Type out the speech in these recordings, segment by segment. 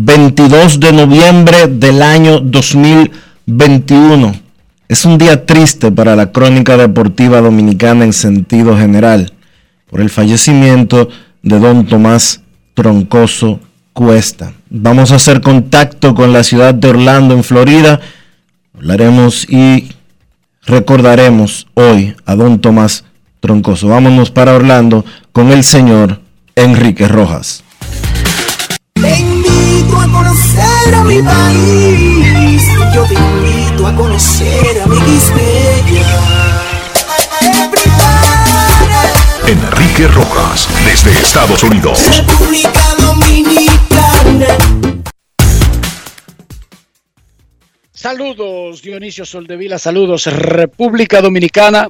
22 de noviembre del año 2021. Es un día triste para la crónica deportiva dominicana en sentido general, por el fallecimiento de don Tomás Troncoso Cuesta. Vamos a hacer contacto con la ciudad de Orlando, en Florida. Hablaremos y recordaremos hoy a don Tomás Troncoso. Vámonos para Orlando con el señor Enrique Rojas. Invito a conocer a mi país. Yo te invito a conocer a mi Enrique Rojas, desde Estados Unidos. República Dominicana. Saludos Dionisio Soldevila, saludos República Dominicana.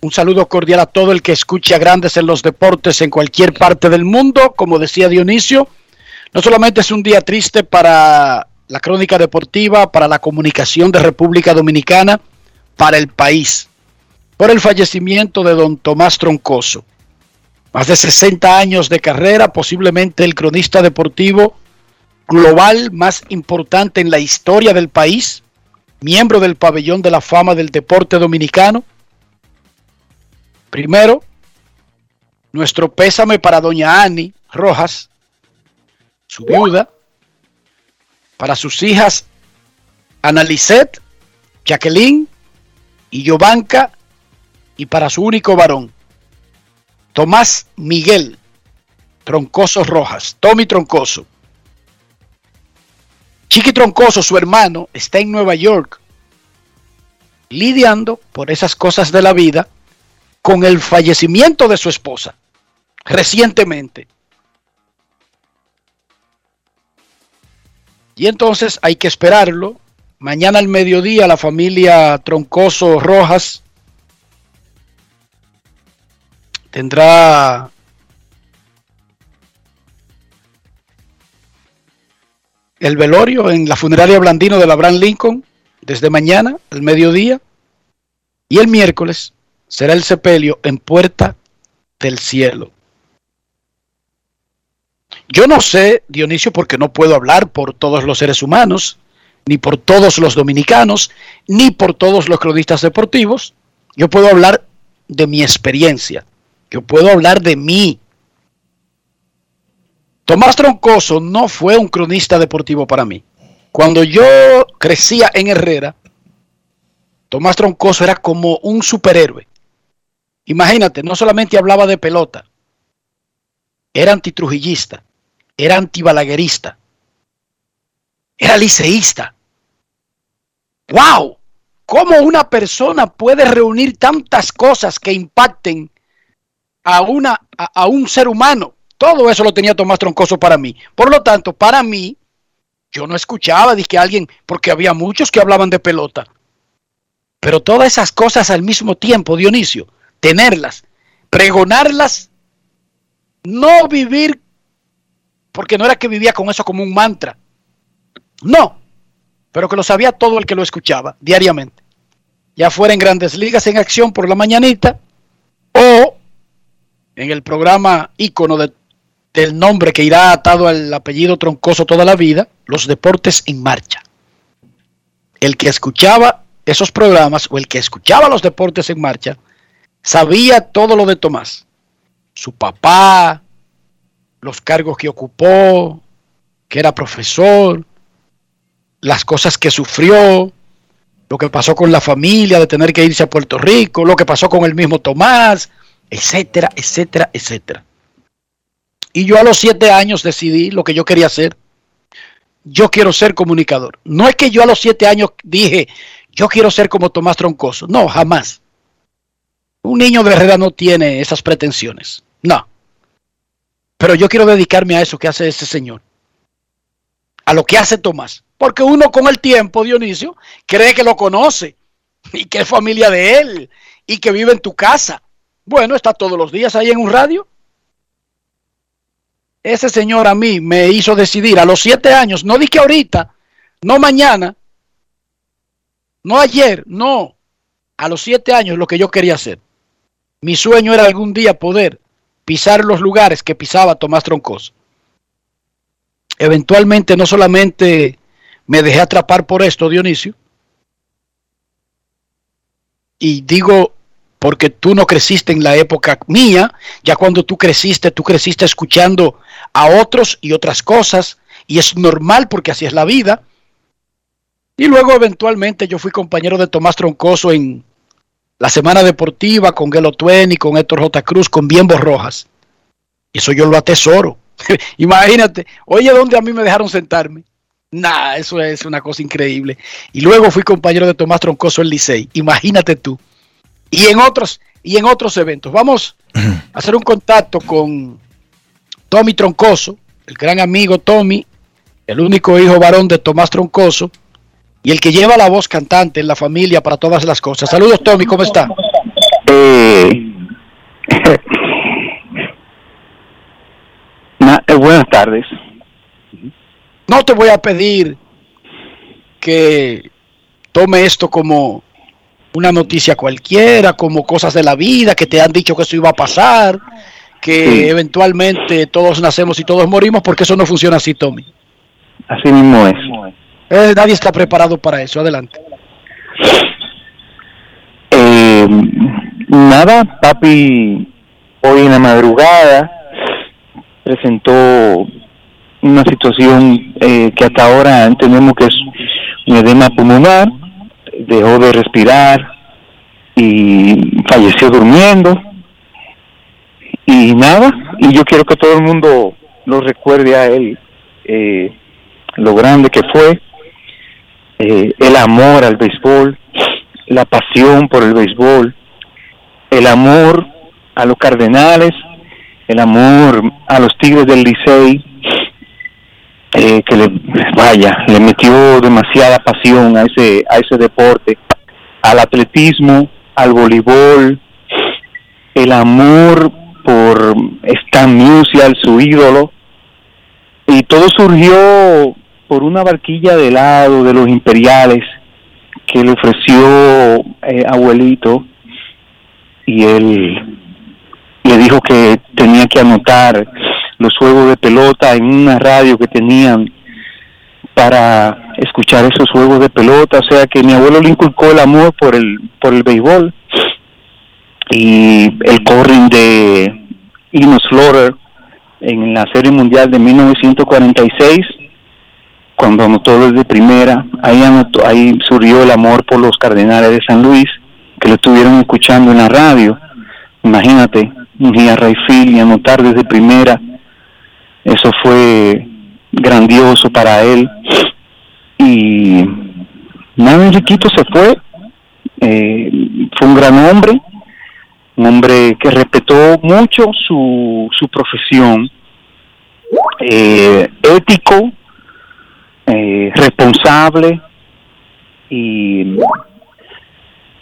Un saludo cordial a todo el que escucha grandes en los deportes en cualquier parte del mundo. Como decía Dionisio, no solamente es un día triste para la crónica deportiva, para la comunicación de República Dominicana, para el país, por el fallecimiento de don Tomás Troncoso. Más de 60 años de carrera, posiblemente el cronista deportivo global más importante en la historia del país, miembro del pabellón de la fama del deporte dominicano. Primero, nuestro pésame para doña Ani Rojas, su viuda, para sus hijas Analicet, Jacqueline y Yovanka, y para su único varón, Tomás Miguel Troncoso Rojas, Tommy Troncoso. Chiqui Troncoso, su hermano, está en Nueva York lidiando por esas cosas de la vida con el fallecimiento de su esposa recientemente. Y entonces hay que esperarlo. Mañana al mediodía la familia Troncoso Rojas tendrá el velorio en la funeraria Blandino de Abraham Lincoln desde mañana al mediodía. Y el miércoles será el sepelio en Puerta del Cielo. Yo no sé, Dionisio, porque no puedo hablar por todos los seres humanos, ni por todos los dominicanos, ni por todos los cronistas deportivos. Yo puedo hablar de mi experiencia. Yo puedo hablar de mí. Tomás Troncoso no fue un cronista deportivo para mí. Cuando yo crecía en Herrera, Tomás Troncoso era como un superhéroe. Imagínate, no solamente hablaba de pelota, era antitrujillista, era antibalaguerista, era liceísta. ¡Wow! ¿Cómo una persona puede reunir tantas cosas que impacten a, una, a, un ser humano? Todo eso lo tenía Tomás Troncoso para mí. Por lo tanto, para mí, yo no escuchaba de que alguien, porque había muchos que hablaban de pelota. Pero todas esas cosas al mismo tiempo, Dionisio, tenerlas, pregonarlas, no vivir, porque no era que vivía con eso como un mantra. No, pero que lo sabía todo el que lo escuchaba diariamente. Ya fuera en grandes ligas en acción por la mañanita o en el programa ícono de del nombre que irá atado al apellido troncoso toda la vida, los deportes en marcha. El que escuchaba esos programas o el que escuchaba los deportes en marcha sabía todo lo de Tomás. Su papá, los cargos que ocupó, que era profesor, las cosas que sufrió, lo que pasó con la familia de tener que irse a Puerto Rico, lo que pasó con el mismo Tomás, etcétera, etcétera, etcétera. Y yo a los siete años decidí lo que yo quería hacer. Yo quiero ser comunicador. No es que yo a los siete años dije, yo quiero ser como Tomás Troncoso. No, jamás. Un niño de Herrera no tiene esas pretensiones. No. Pero yo quiero dedicarme a eso que hace ese señor. A lo que hace Tomás. Porque uno con el tiempo, Dionisio, cree que lo conoce y que es familia de él y que vive en tu casa. Bueno, está todos los días ahí en un radio ese señor a mí me hizo decidir a los siete años, no dije ahorita, no mañana, no ayer, no, a los siete años lo que yo quería hacer. Mi sueño era algún día poder pisar los lugares que pisaba Tomás Troncoso. Eventualmente no solamente me dejé atrapar por esto, Dionisio, y digo porque tú no creciste en la época mía, ya cuando tú creciste, tú creciste escuchando a otros y otras cosas, y es normal porque así es la vida. Y luego eventualmente yo fui compañero de Tomás Troncoso en la Semana Deportiva con Gelo y con Héctor J. Cruz, con Bienbo Rojas. Eso yo lo atesoro. Imagínate, oye, ¿dónde a mí me dejaron sentarme? Nah, eso es una cosa increíble. Y luego fui compañero de Tomás Troncoso en Licey. Imagínate tú y en otros y en otros eventos. Vamos a hacer un contacto con Tommy Troncoso, el gran amigo Tommy, el único hijo varón de Tomás Troncoso y el que lleva la voz cantante en la familia para todas las cosas. Saludos Tommy, ¿cómo está? Eh, eh, buenas tardes. No te voy a pedir que tome esto como una noticia cualquiera, como cosas de la vida, que te han dicho que eso iba a pasar, que eventualmente todos nacemos y todos morimos, porque eso no funciona así, Tommy. Así mismo es. Eh, nadie está preparado para eso. Adelante. Eh, nada, papi, hoy en la madrugada presentó una situación eh, que hasta ahora entendemos que es un edema pulmonar dejó de respirar y falleció durmiendo. Y nada, y yo quiero que todo el mundo lo recuerde a él, eh, lo grande que fue, eh, el amor al béisbol, la pasión por el béisbol, el amor a los Cardenales, el amor a los Tigres del Licey, eh, que le vaya, le metió demasiada pasión a ese a ese deporte, al atletismo, al voleibol, el amor por Stan Musial, su ídolo, y todo surgió por una barquilla de helado de los imperiales que le ofreció eh, abuelito y él le dijo que tenía que anotar los juegos de pelota en una radio que tenían para escuchar esos juegos de pelota, o sea que mi abuelo le inculcó el amor por el por el béisbol y el corring de Ino Slaughter en la Serie Mundial de 1946 cuando anotó desde primera, ahí anotó, ahí surgió el amor por los Cardenales de San Luis que lo estuvieron escuchando en la radio. Imagínate, un día Rayfield y anotar desde primera eso fue grandioso para él. Y nada, Enriquito se fue Eh, fue un gran hombre, un hombre que respetó mucho su, su profesión, eh, ético, eh, responsable y,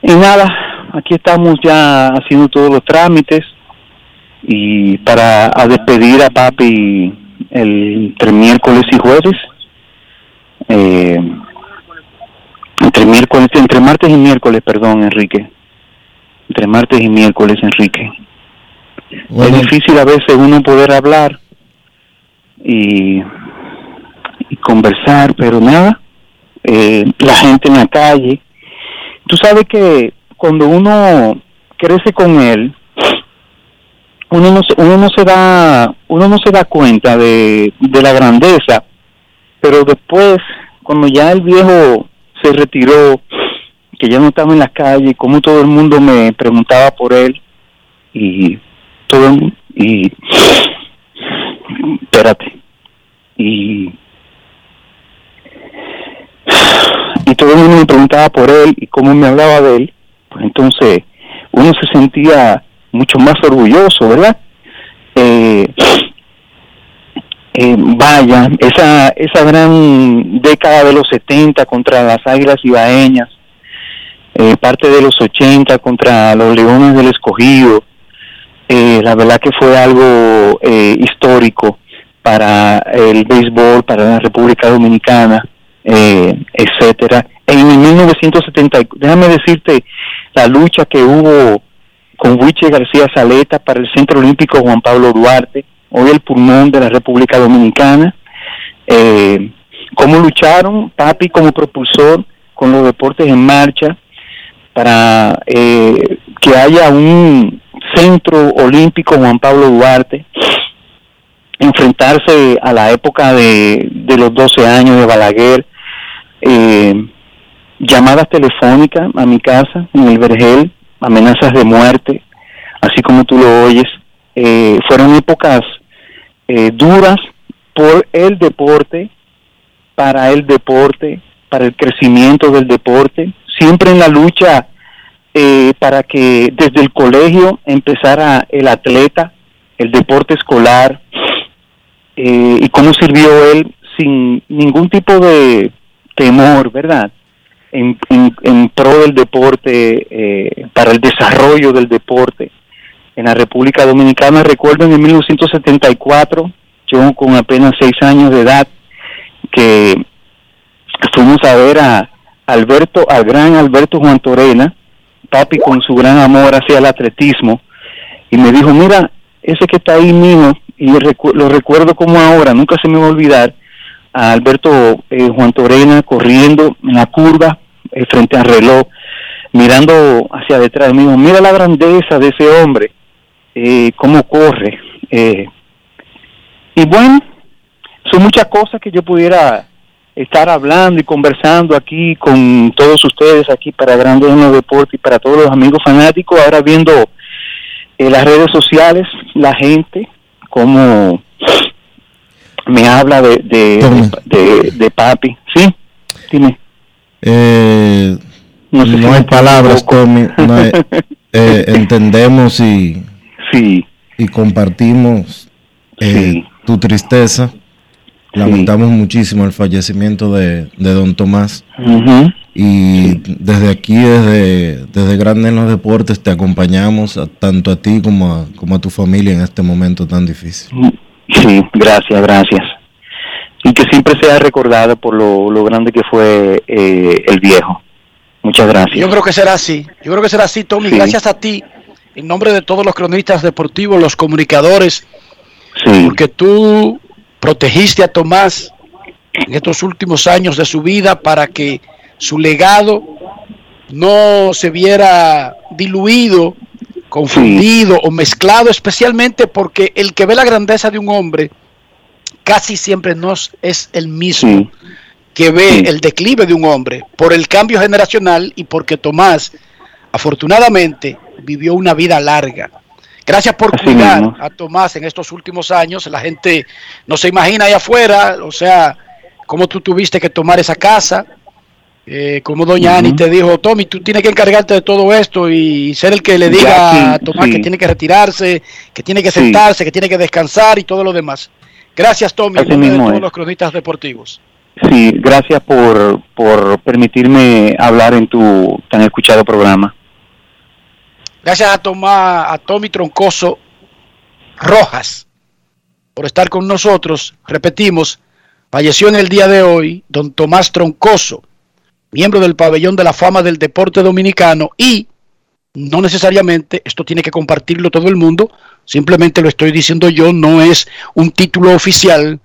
y nada, aquí estamos ya haciendo todos los trámites y para a despedir a papi el, entre miércoles y jueves. Eh, entre miércoles, entre martes y miércoles, perdón, Enrique. Entre martes y miércoles, Enrique. Es difícil a veces uno poder hablar y, y conversar, pero nada. Eh, la gente en la calle. Tú sabes que cuando uno crece con él, uno no, uno no se da uno no se da cuenta de, de la grandeza, pero después cuando ya el viejo se retiró, que ya no estaba en la calle, como todo el mundo me preguntaba por él y todo y espérate y y todo el mundo me preguntaba por él y cómo me hablaba de él, pues entonces uno se sentía mucho más orgulloso, ¿verdad? Eh, eh, vaya, esa, esa gran década de los 70 contra las Águilas Ibaeñas, eh, parte de los 80 contra los Leones del Escogido, eh, la verdad que fue algo histórico para el béisbol, para la República Dominicana, eh, etcétera. En 1970, déjame decirte la lucha que hubo con Wiche García Saleta para el Centro Olímpico Juan Pablo Duarte, hoy el pulmón de la República Dominicana. Eh, cómo lucharon, papi como propulsor con los deportes en marcha para eh, que haya un centro olímpico Juan Pablo Duarte, enfrentarse a la época de, de los 12 años de Balaguer, eh, llamadas telefónicas a mi casa en el Vergel, amenazas de muerte, así como tú lo oyes, eh, fueron épocas eh, duras por el deporte, para el deporte, para el crecimiento del deporte, siempre en la lucha eh, para que desde el colegio empezara el atleta, el deporte escolar, eh, y cómo sirvió él sin ningún tipo de temor, ¿verdad? En, en, pro del deporte, eh, para el desarrollo del deporte en la República Dominicana. Recuerdo en 1974, yo con apenas seis años de edad, que fuimos a ver a Alberto, al gran Alberto Juan Torena, papi con su gran amor hacia el atletismo, y me dijo, mira, ese que está ahí mío, y lo recuerdo como ahora, nunca se me va a olvidar, a Alberto eh, Juan Torena corriendo en la curva eh, frente al reloj, mirando hacia detrás de mí, mira la grandeza de ese hombre, eh, cómo corre. Eh. Y bueno, son muchas cosas que yo pudiera estar hablando y conversando aquí con todos ustedes aquí para Grandes en los Deportes y para todos los amigos fanáticos, ahora viendo las redes sociales, la gente, cómo me habla de, de, de, de papi. Sí, dime. Eh, No no, sé si me hay palabras. Tommy. No hay- eh, entendemos y, Sí, y compartimos eh, Sí. tu tristeza. Lamentamos muchísimo el fallecimiento de, de don Tomás. Y desde aquí, desde, desde Grande en los Deportes, te acompañamos a- tanto a ti como a, como a tu familia en este momento tan difícil. Sí, gracias, gracias. Y que siempre sea recordado por lo, lo grande que fue eh, el viejo. Muchas gracias. Yo creo que será así. Yo creo que será así, Tommy. Sí. Gracias a ti, en nombre de todos los cronistas deportivos, los comunicadores, sí, porque tú protegiste a Tomás en estos últimos años de su vida para que su legado no se viera diluido, confundido o mezclado, especialmente porque el que ve la grandeza de un hombre casi siempre no es el mismo sí, que ve Sí. el declive de un hombre por el cambio generacional y porque Tomás, afortunadamente, vivió una vida larga. Gracias por Así cuidar mismo. a Tomás en estos últimos años. La gente no se imagina ahí afuera, o sea, cómo tú tuviste que tomar esa casa Eh, como doña Ani te dijo, Tommy, tú tienes que encargarte de todo esto y ser el que le diga a Tomás que tiene que retirarse, que tiene que sentarse, que tiene que descansar y todo lo demás. Gracias, Tommy, de todos los cronistas deportivos. Sí, gracias por, por permitirme hablar en tu tan escuchado programa. Gracias a, Tomás, a Tommy Troncoso Rojas por estar con nosotros. Repetimos, falleció en el día de hoy don Tomás Troncoso miembro del pabellón de la fama del deporte dominicano y no necesariamente esto tiene que compartirlo todo el mundo, simplemente lo estoy diciendo yo, no es un título oficial.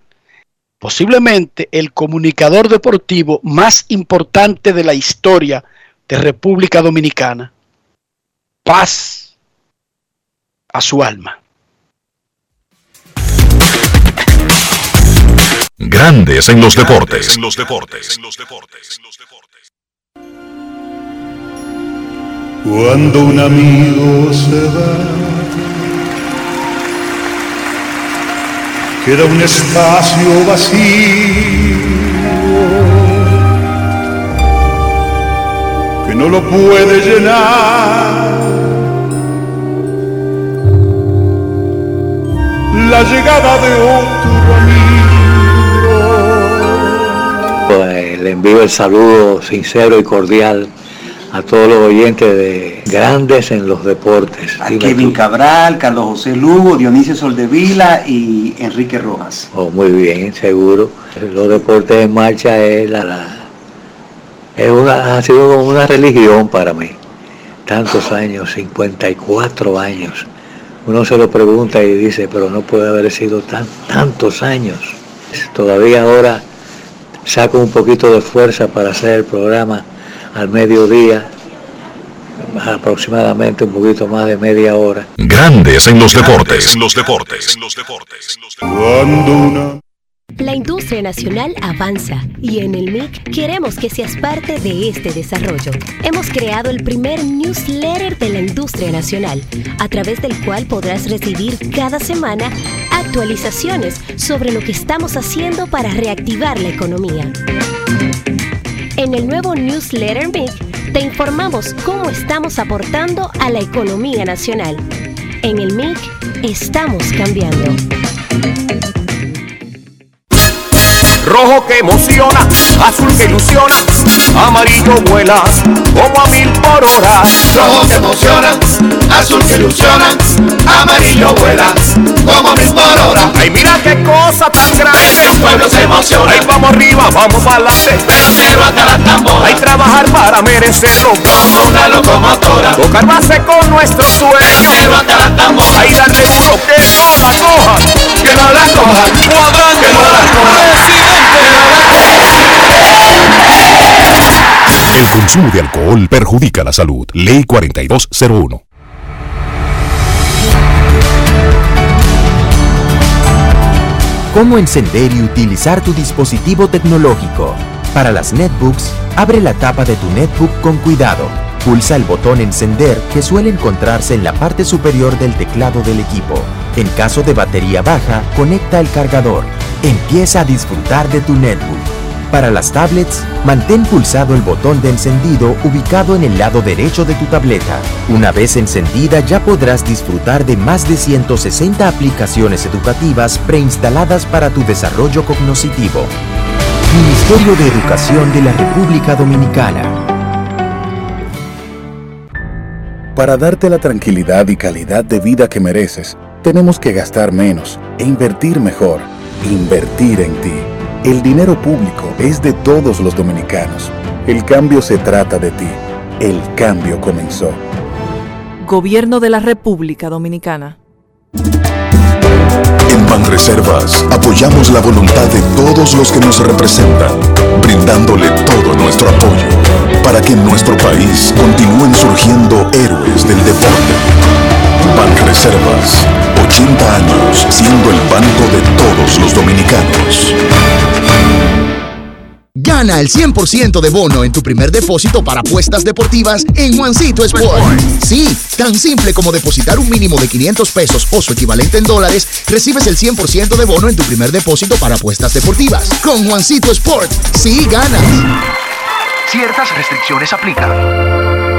Posiblemente el comunicador deportivo más importante de la historia de República Dominicana. Paz a su alma. Grandes en los deportes. En los deportes. Cuando un amigo se va, queda un espacio vacío que no lo puede llenar. La llegada de otro amigo. Pues le envío el saludo sincero y cordial a todos los oyentes de Grandes en los Deportes. A Kevin Cabral, Carlos José Lugo, Dionisio Soldevila y Enrique Rojas. Oh, muy bien, seguro. Los deportes en marcha es la, es una, ha sido como una religión para mí. Tantos años, 54 años. Uno se lo pregunta y dice, pero no puede haber sido tan, tantos años. Todavía ahora saco un poquito de fuerza para hacer el programa al mediodía, aproximadamente un poquito más de media hora. Grandes en los deportes. En los deportes. La industria nacional avanza y en el MIC queremos que seas parte de este desarrollo. Hemos creado el primer newsletter de la industria nacional, a través del cual podrás recibir cada semana actualizaciones sobre lo que estamos haciendo para reactivar la economía. En el nuevo newsletter MIC te informamos cómo estamos aportando a la economía nacional. En el MIC estamos cambiando. Rojo que emociona, azul que ilusiona, amarillo vuela como a mil por hora. Rojo que emociona, azul que ilusiona, amarillo vuela como a mil por hora. Ay, mira qué cosa tan grande. Que un pueblo se emociona. Ay, vamos arriba, vamos adelante. Pero hasta la tambora. Hay trabajar para merecerlo. Como una locomotora. Tocar base con nuestro sueño. Cero hasta la tambora. Ay, darle duro que no la cojan. Que no la cojan. Cuadrante. Que no la cojan. El consumo de alcohol perjudica la salud. Ley 4201. Cómo encender y utilizar tu dispositivo tecnológico. Para las netbooks, abre la tapa de tu netbook con cuidado. Pulsa el botón encender que suele encontrarse en la parte superior del teclado del equipo. En caso de batería baja, conecta el cargador. Empieza a disfrutar de tu netbook. Para las tablets, mantén pulsado el botón de encendido ubicado en el lado derecho de tu tableta. Una vez encendida ya podrás disfrutar de más de 160 aplicaciones educativas preinstaladas para tu desarrollo cognoscitivo. Ministerio de Educación de la República Dominicana. Para darte la tranquilidad y calidad de vida que mereces, tenemos que gastar menos e invertir mejor. Invertir en ti. El dinero público es de todos los dominicanos. El cambio se trata de ti. El cambio comenzó. Gobierno de la República Dominicana. En Banreservas apoyamos la voluntad de todos los que nos representan, brindándole todo nuestro apoyo para que en nuestro país continúen surgiendo héroes del deporte. Banreservas, 80 años siendo el banco de todos los dominicanos. Gana el 100% de bono en tu primer depósito para apuestas deportivas en Juancito Sport. Sí, tan simple como depositar un mínimo de 500 pesos o su equivalente en dólares, recibes el 100% de bono en tu primer depósito para apuestas deportivas. Con Juancito Sport, sí ganas. Ciertas restricciones aplican.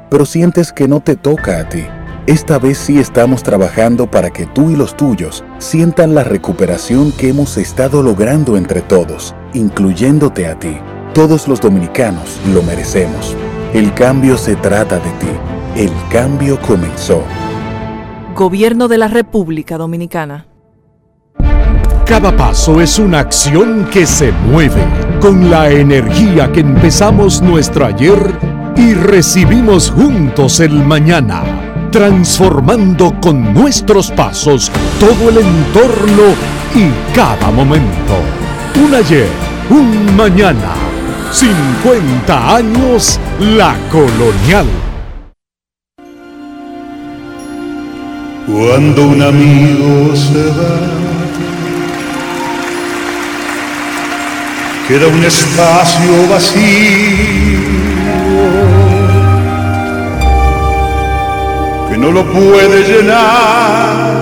pero sientes que no te toca a ti. Esta vez sí estamos trabajando para que tú y los tuyos sientan la recuperación que hemos estado logrando entre todos, incluyéndote a ti. Todos los dominicanos lo merecemos. El cambio se trata de ti. El cambio comenzó. Gobierno de la República Dominicana. Cada paso es una acción que se mueve con la energía que empezamos nuestro ayer y recibimos juntos el mañana, transformando con nuestros pasos todo el entorno y cada momento. Un ayer, un mañana, 50 años la colonial. Cuando un amigo se va, queda un espacio vacío no lo puede llenar.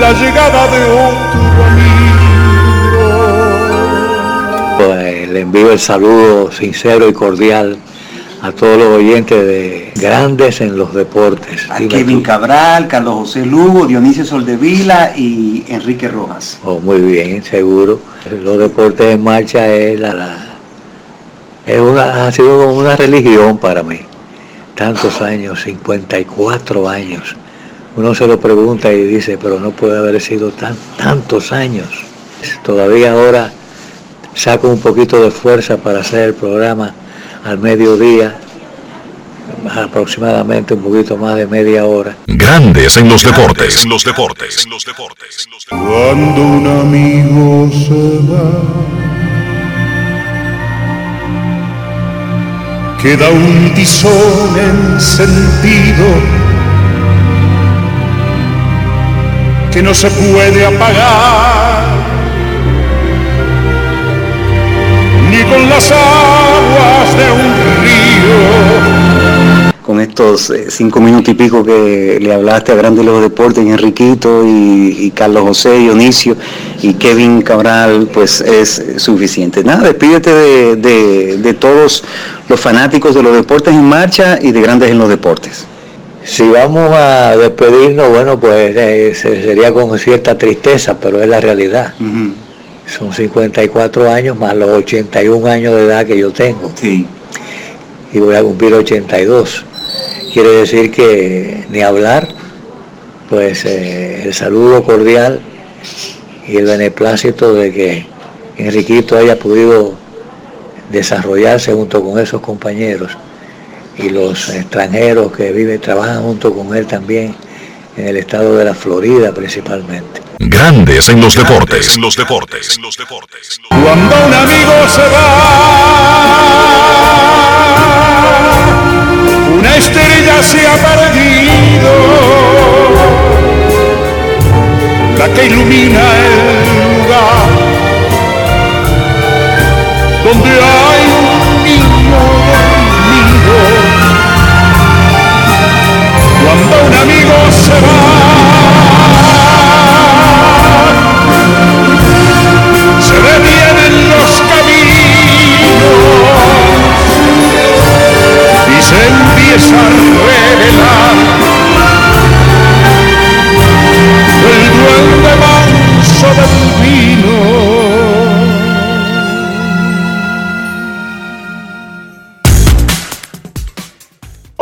La llegada de otro amigo. Pues, le envío el saludo sincero y cordial a todos los oyentes de Grandes en los Deportes. A Kevin Cabral, Carlos José Lugo, Dionisio Soldevila y Enrique Rojas. Oh, muy bien, seguro. Los deportes en marcha es la, la- es una, ha sido como una religión para mí. Tantos años, 54 años. Uno se lo pregunta y dice, pero no puede haber sido tan, tantos años. Todavía ahora saco un poquito de fuerza para hacer el programa al mediodía, aproximadamente un poquito más de media hora. Grandes en los deportes. En los deportes. Cuando un amigo se va, queda un tizón encendido que no se puede apagar ni con las aguas de un río. Con estos eh, cinco minutos y pico que le hablaste a Grandes los Deportes, y Enriquito y, y Carlos José, Dionisio y Kevin Cabral, pues es suficiente. Nada, despídete de, de- de todos los fanáticos de los deportes en marcha y de Grandes en los Deportes. Si vamos a despedirnos, bueno, pues eh, se- sería con cierta tristeza, pero es la realidad. Son 54 años más los 81 años de edad que yo tengo. Y voy a cumplir 82. Quiere decir que ni hablar, pues eh, el saludo cordial y el beneplácito de que Enriquito haya podido desarrollarse junto con esos compañeros y los extranjeros que viven, trabajan junto con él también en el estado de la Florida principalmente. Grandes en los deportes. En los deportes. Cuando un amigo se va, estrella se ha perdido, la que ilumina el lugar donde hay un niño dormido. Cuando un amigo se va, se detienen los caminos se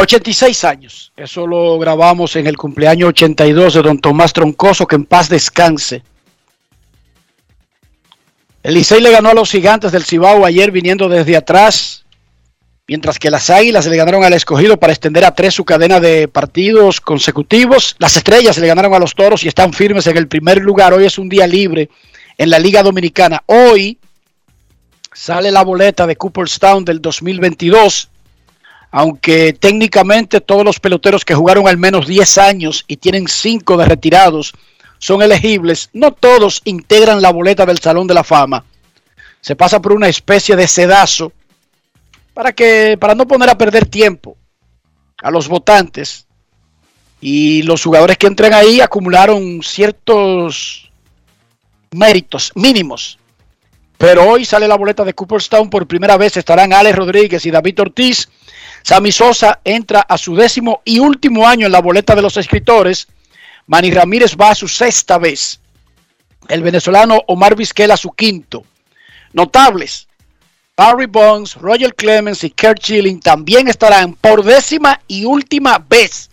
...86 años... ...eso lo grabamos en el cumpleaños 82... ...de don Tomás Troncoso... ...que en paz descanse... ...el Licey le ganó a los gigantes del Cibao... ...ayer viniendo desde atrás mientras que las Águilas le ganaron al escogido para extender a tres su cadena de partidos consecutivos. Las Estrellas le ganaron a los Toros y están firmes en el primer lugar. Hoy es un día libre en la Liga Dominicana. Hoy sale la boleta de Cooperstown del 2022 aunque técnicamente todos los peloteros que jugaron al menos 10 años y tienen 5 de retirados son elegibles, no todos integran la boleta del Salón de la Fama. Se pasa por una especie de sedazo para que para no poner a perder tiempo a los votantes y los jugadores que entran ahí acumularon ciertos méritos mínimos. Pero hoy sale la boleta de Cooperstown por primera vez estarán Alex Rodríguez y David Ortiz. Sammy Sosa entra a su décimo y último año en la boleta de los escritores Manny Ramírez va a su sexta vez. El venezolano Omar Vizquel a su quinto. Notables. Barry Bonds, Roger Clemens y Kurt Schilling también estarán por décima y última vez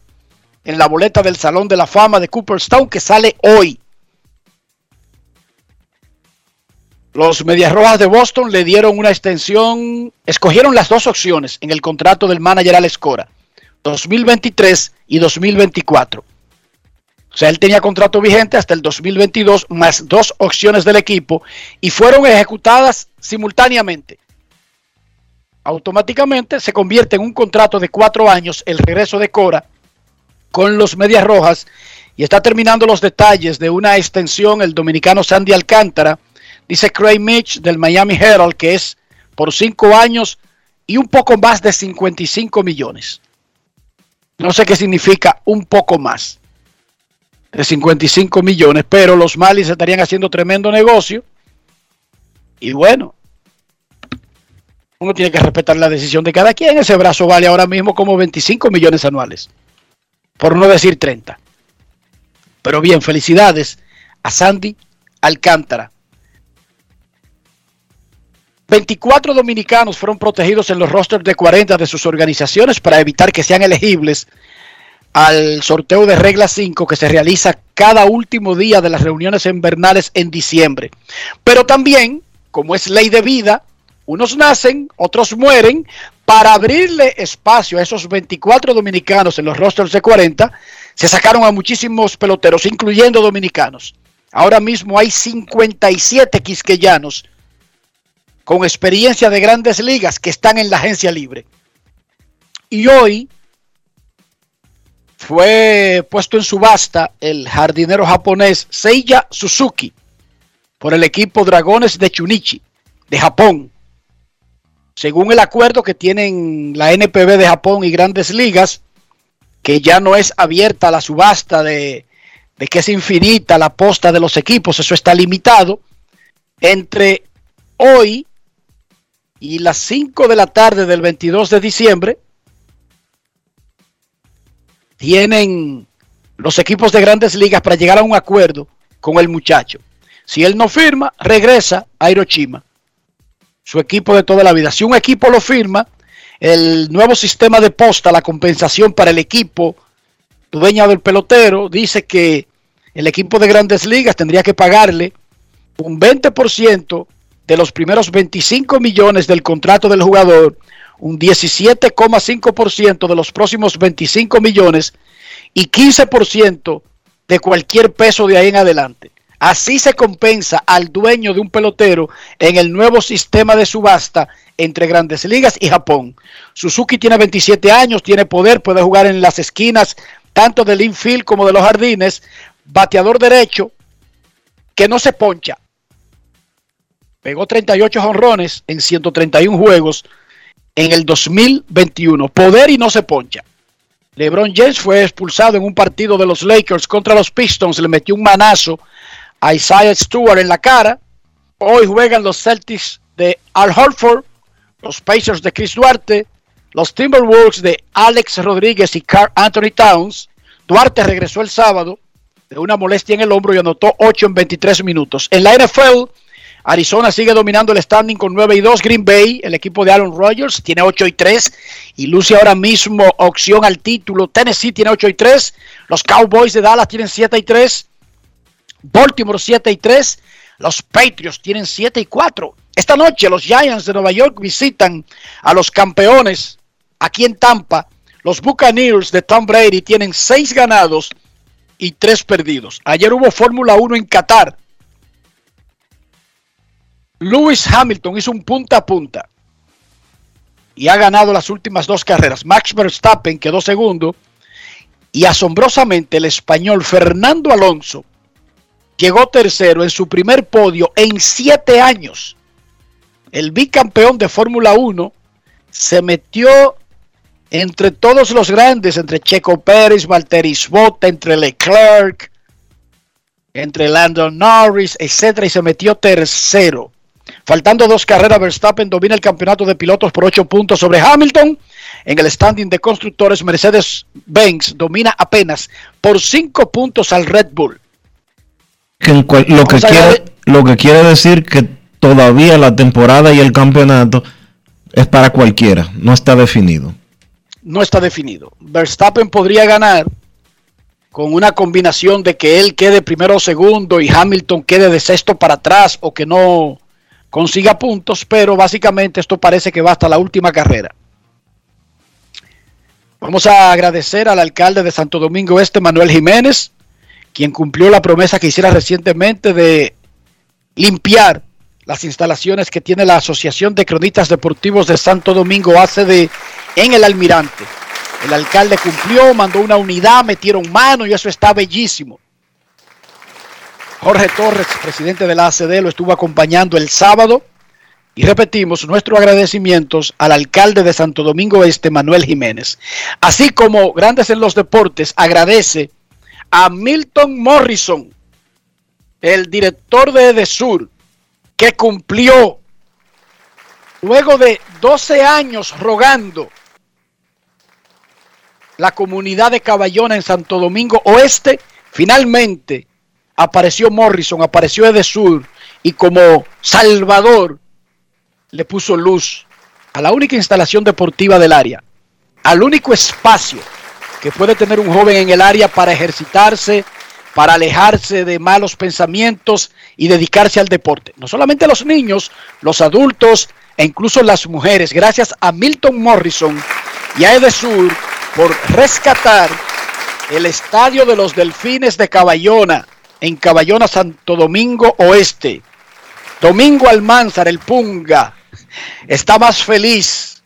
en la boleta del Salón de la Fama de Cooperstown que sale hoy. Los Medias Rojas de Boston le dieron una extensión, escogieron las dos opciones en el contrato del manager Alex Cora, 2023 y 2024. O sea, él tenía contrato vigente hasta el 2022 más dos opciones del equipo y fueron ejecutadas simultáneamente. Automáticamente se convierte en un contrato de cuatro años el regreso de Cora con los Medias Rojas y está terminando los detalles de una extensión el dominicano Sandy Alcántara. Dice Craig Mitch del Miami Herald que es por cinco años y un poco más de 55 millones. No sé qué significa un poco más de 55 millones, pero los Marlins estarían haciendo tremendo negocio. Y bueno, uno tiene que respetar la decisión de cada quien. Ese brazo vale ahora mismo como 25 millones anuales, por no decir 30. Pero bien, felicidades a Sandy Alcántara. 24 dominicanos fueron protegidos en los rosters de 40 de sus organizaciones para evitar que sean elegibles al sorteo de regla 5 que se realiza cada último día de las reuniones invernales en diciembre. Pero también, como es ley de vida, unos nacen, otros mueren, para abrirle espacio a esos 24 dominicanos en los rosters de 40, se sacaron a muchísimos peloteros, incluyendo dominicanos. Ahora mismo hay 57 quisqueyanos con experiencia de grandes ligas que están en la agencia libre. Y hoy fue puesto en subasta el jardinero japonés Seiya Suzuki por el equipo Dragones de Chunichi de Japón. Según el acuerdo que tienen la NPB de Japón y grandes ligas, que ya no es abierta la subasta de, de que es infinita la posta de los equipos, eso está limitado, entre hoy y las 5 de la tarde del 22 de diciembre, tienen los equipos de grandes ligas para llegar a un acuerdo con el muchacho. Si él no firma, regresa a Hiroshima, su equipo de toda la vida. Si un equipo lo firma, el nuevo sistema de posta, la compensación para el equipo dueño del pelotero, dice que el equipo de grandes ligas tendría que pagarle un 20% de los primeros 25 millones del contrato del jugador un 17,5% de los próximos 25 millones y 15% de cualquier peso de ahí en adelante. Así se compensa al dueño de un pelotero en el nuevo sistema de subasta entre grandes ligas y Japón. Suzuki tiene 27 años, tiene poder, puede jugar en las esquinas tanto del infield como de los jardines, bateador derecho que no se poncha. Pegó 38 honrones en 131 juegos en el 2021. Poder y no se poncha. LeBron James fue expulsado en un partido de los Lakers contra los Pistons. Le metió un manazo a Isaiah Stewart en la cara. Hoy juegan los Celtics de Al Horford, los Pacers de Chris Duarte, los Timberwolves de Alex Rodríguez y Carl Anthony Towns. Duarte regresó el sábado de una molestia en el hombro y anotó 8 en 23 minutos. En la NFL, Arizona sigue dominando el standing con 9 y 2. Green Bay, el equipo de Aaron Rodgers, tiene 8 y 3 y luce ahora mismo opción al título. Tennessee tiene 8 y 3. Los Cowboys de Dallas tienen 7 y 3. Baltimore 7 y 3. Los Patriots tienen 7 y 4. Esta noche los Giants de Nueva York visitan a los campeones aquí en Tampa. Los Buccaneers de Tom Brady tienen 6 ganados y 3 perdidos. Ayer hubo Fórmula 1 en Qatar. Lewis Hamilton hizo un punta a punta y ha ganado las últimas dos carreras. Max Verstappen quedó segundo y asombrosamente el español Fernando Alonso llegó tercero en su primer podio en siete años. El bicampeón de Fórmula 1 se metió entre todos los grandes, entre Checo Pérez, Valtteri Bottas, entre Leclerc, entre Landon Norris, etcétera, y se metió tercero. Faltando dos carreras, Verstappen domina el campeonato de pilotos por ocho puntos sobre Hamilton. En el standing de constructores, Mercedes-Benz domina apenas por cinco puntos al Red Bull. Lo, que quiere, lo que quiere decir que todavía la temporada y el campeonato es para cualquiera, no está definido. No está definido. Verstappen podría ganar con una combinación de que él quede primero o segundo y Hamilton quede de sexto para atrás o que no consiga puntos, pero básicamente esto parece que va hasta la última carrera. Vamos a agradecer al alcalde de Santo Domingo Este, Manuel Jiménez, quien cumplió la promesa que hiciera recientemente de limpiar las instalaciones que tiene la Asociación de Cronistas Deportivos de Santo Domingo ACD en el Almirante. El alcalde cumplió, mandó una unidad, metieron mano y eso está bellísimo. Jorge Torres, presidente de la ACD, lo estuvo acompañando el sábado. Y repetimos nuestros agradecimientos al alcalde de Santo Domingo Este, Manuel Jiménez. Así como Grandes en los Deportes agradece a Milton Morrison, el director de EDESUR, que cumplió luego de 12 años rogando la comunidad de Caballona en Santo Domingo Oeste, finalmente apareció Morrison, apareció Edesur y como Salvador le puso luz a la única instalación deportiva del área, al único espacio que puede tener un joven en el área para ejercitarse, para alejarse de malos pensamientos y dedicarse al deporte. No solamente los niños, los adultos e incluso las mujeres. Gracias a Milton Morrison y a Edesur por rescatar el estadio de los Delfines de Caballona en Caballona, Santo Domingo Oeste. Domingo Almanzar, el Punga, está más feliz.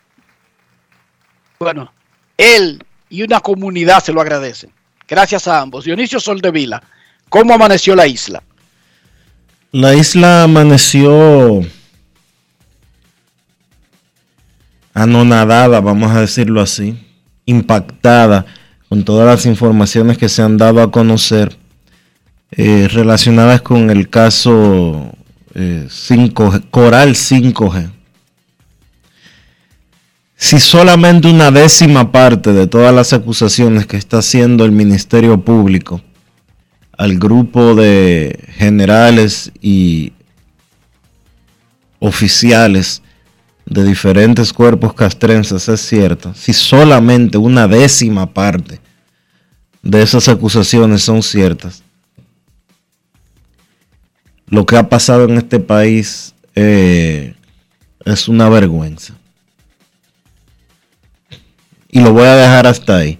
Bueno, él y una comunidad se lo agradecen. Gracias a ambos. Dionisio Soldevila, ¿cómo amaneció la isla? La isla amaneció anonadada, vamos a decirlo así, impactada con todas las informaciones que se han dado a conocer eh, relacionadas con el caso 5 eh, Coral 5G. Si solamente una décima parte de todas las acusaciones que está haciendo el Ministerio Público al grupo de generales y oficiales de diferentes cuerpos castrenses es cierto, si solamente una décima parte de esas acusaciones son ciertas, lo que ha pasado en este país eh, es una vergüenza. Y lo voy a dejar hasta ahí.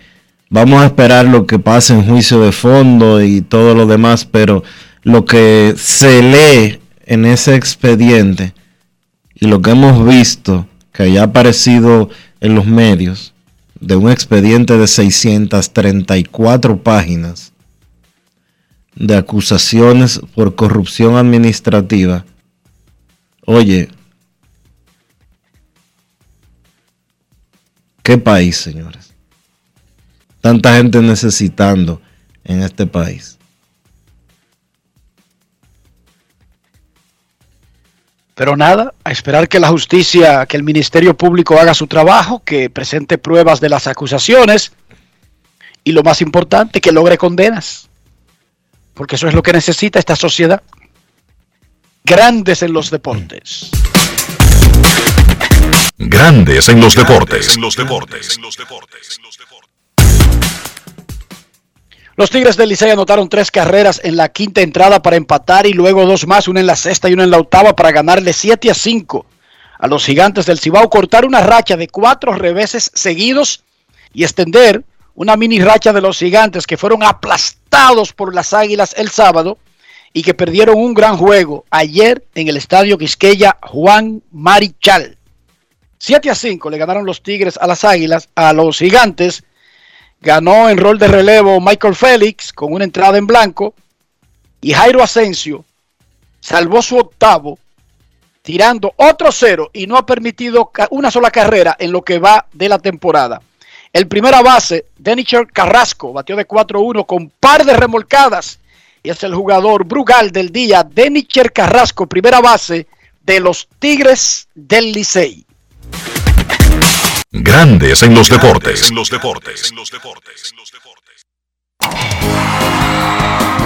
Vamos a esperar lo que pase en juicio de fondo y todo lo demás, pero lo que se lee en ese expediente y lo que hemos visto que ya ha aparecido en los medios de un expediente de 634 páginas de acusaciones por corrupción administrativa, oye, ¿qué país, señores? Tanta gente necesitando en este país. Pero nada, a esperar que la justicia, que el Ministerio Público haga su trabajo, que presente pruebas de las acusaciones y lo más importante, que logre condenas porque eso es lo que necesita esta sociedad. Grandes en los deportes. Grandes en los deportes. En los deportes. Los Tigres del Licey anotaron tres carreras en la quinta entrada para empatar y luego dos más, una en la sexta y una en la octava para ganarle 7 a 5 a los gigantes del Cibao, cortar una racha de cuatro reveses seguidos y extender una mini racha de los gigantes que fueron aplastados por las águilas el sábado y que perdieron un gran juego ayer en el estadio Quisqueya Juan Marichal. 7 a 5 le ganaron los Tigres a las águilas, a los gigantes ganó en rol de relevo Michael Félix con una entrada en blanco y Jairo Asensio salvó su octavo tirando otro cero y no ha permitido una sola carrera en lo que va de la temporada. El primera base, Denicher Carrasco, batió de 4-1 con par de remolcadas y es el jugador Brugal del día, Denicher Carrasco, primera base de los Tigres del Licey. Grandes en los deportes. En los deportes.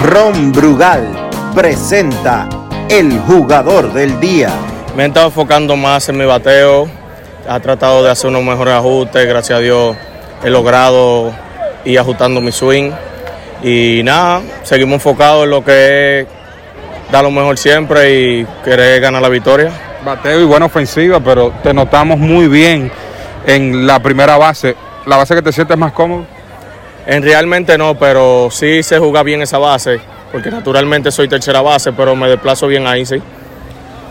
Ron Brugal presenta el jugador del día. Me he estado enfocando más en mi bateo. Ha tratado de hacer unos mejores ajustes. Gracias a Dios he logrado ir ajustando mi swing. Y nada, seguimos enfocados en lo que es dar lo mejor siempre y querer ganar la victoria. Bateo y buena ofensiva, pero te notamos muy bien en la primera base, ¿la base que te sientes más cómodo? En realmente no, pero sí se juega bien esa base, porque naturalmente soy tercera base, pero me desplazo bien ahí, sí.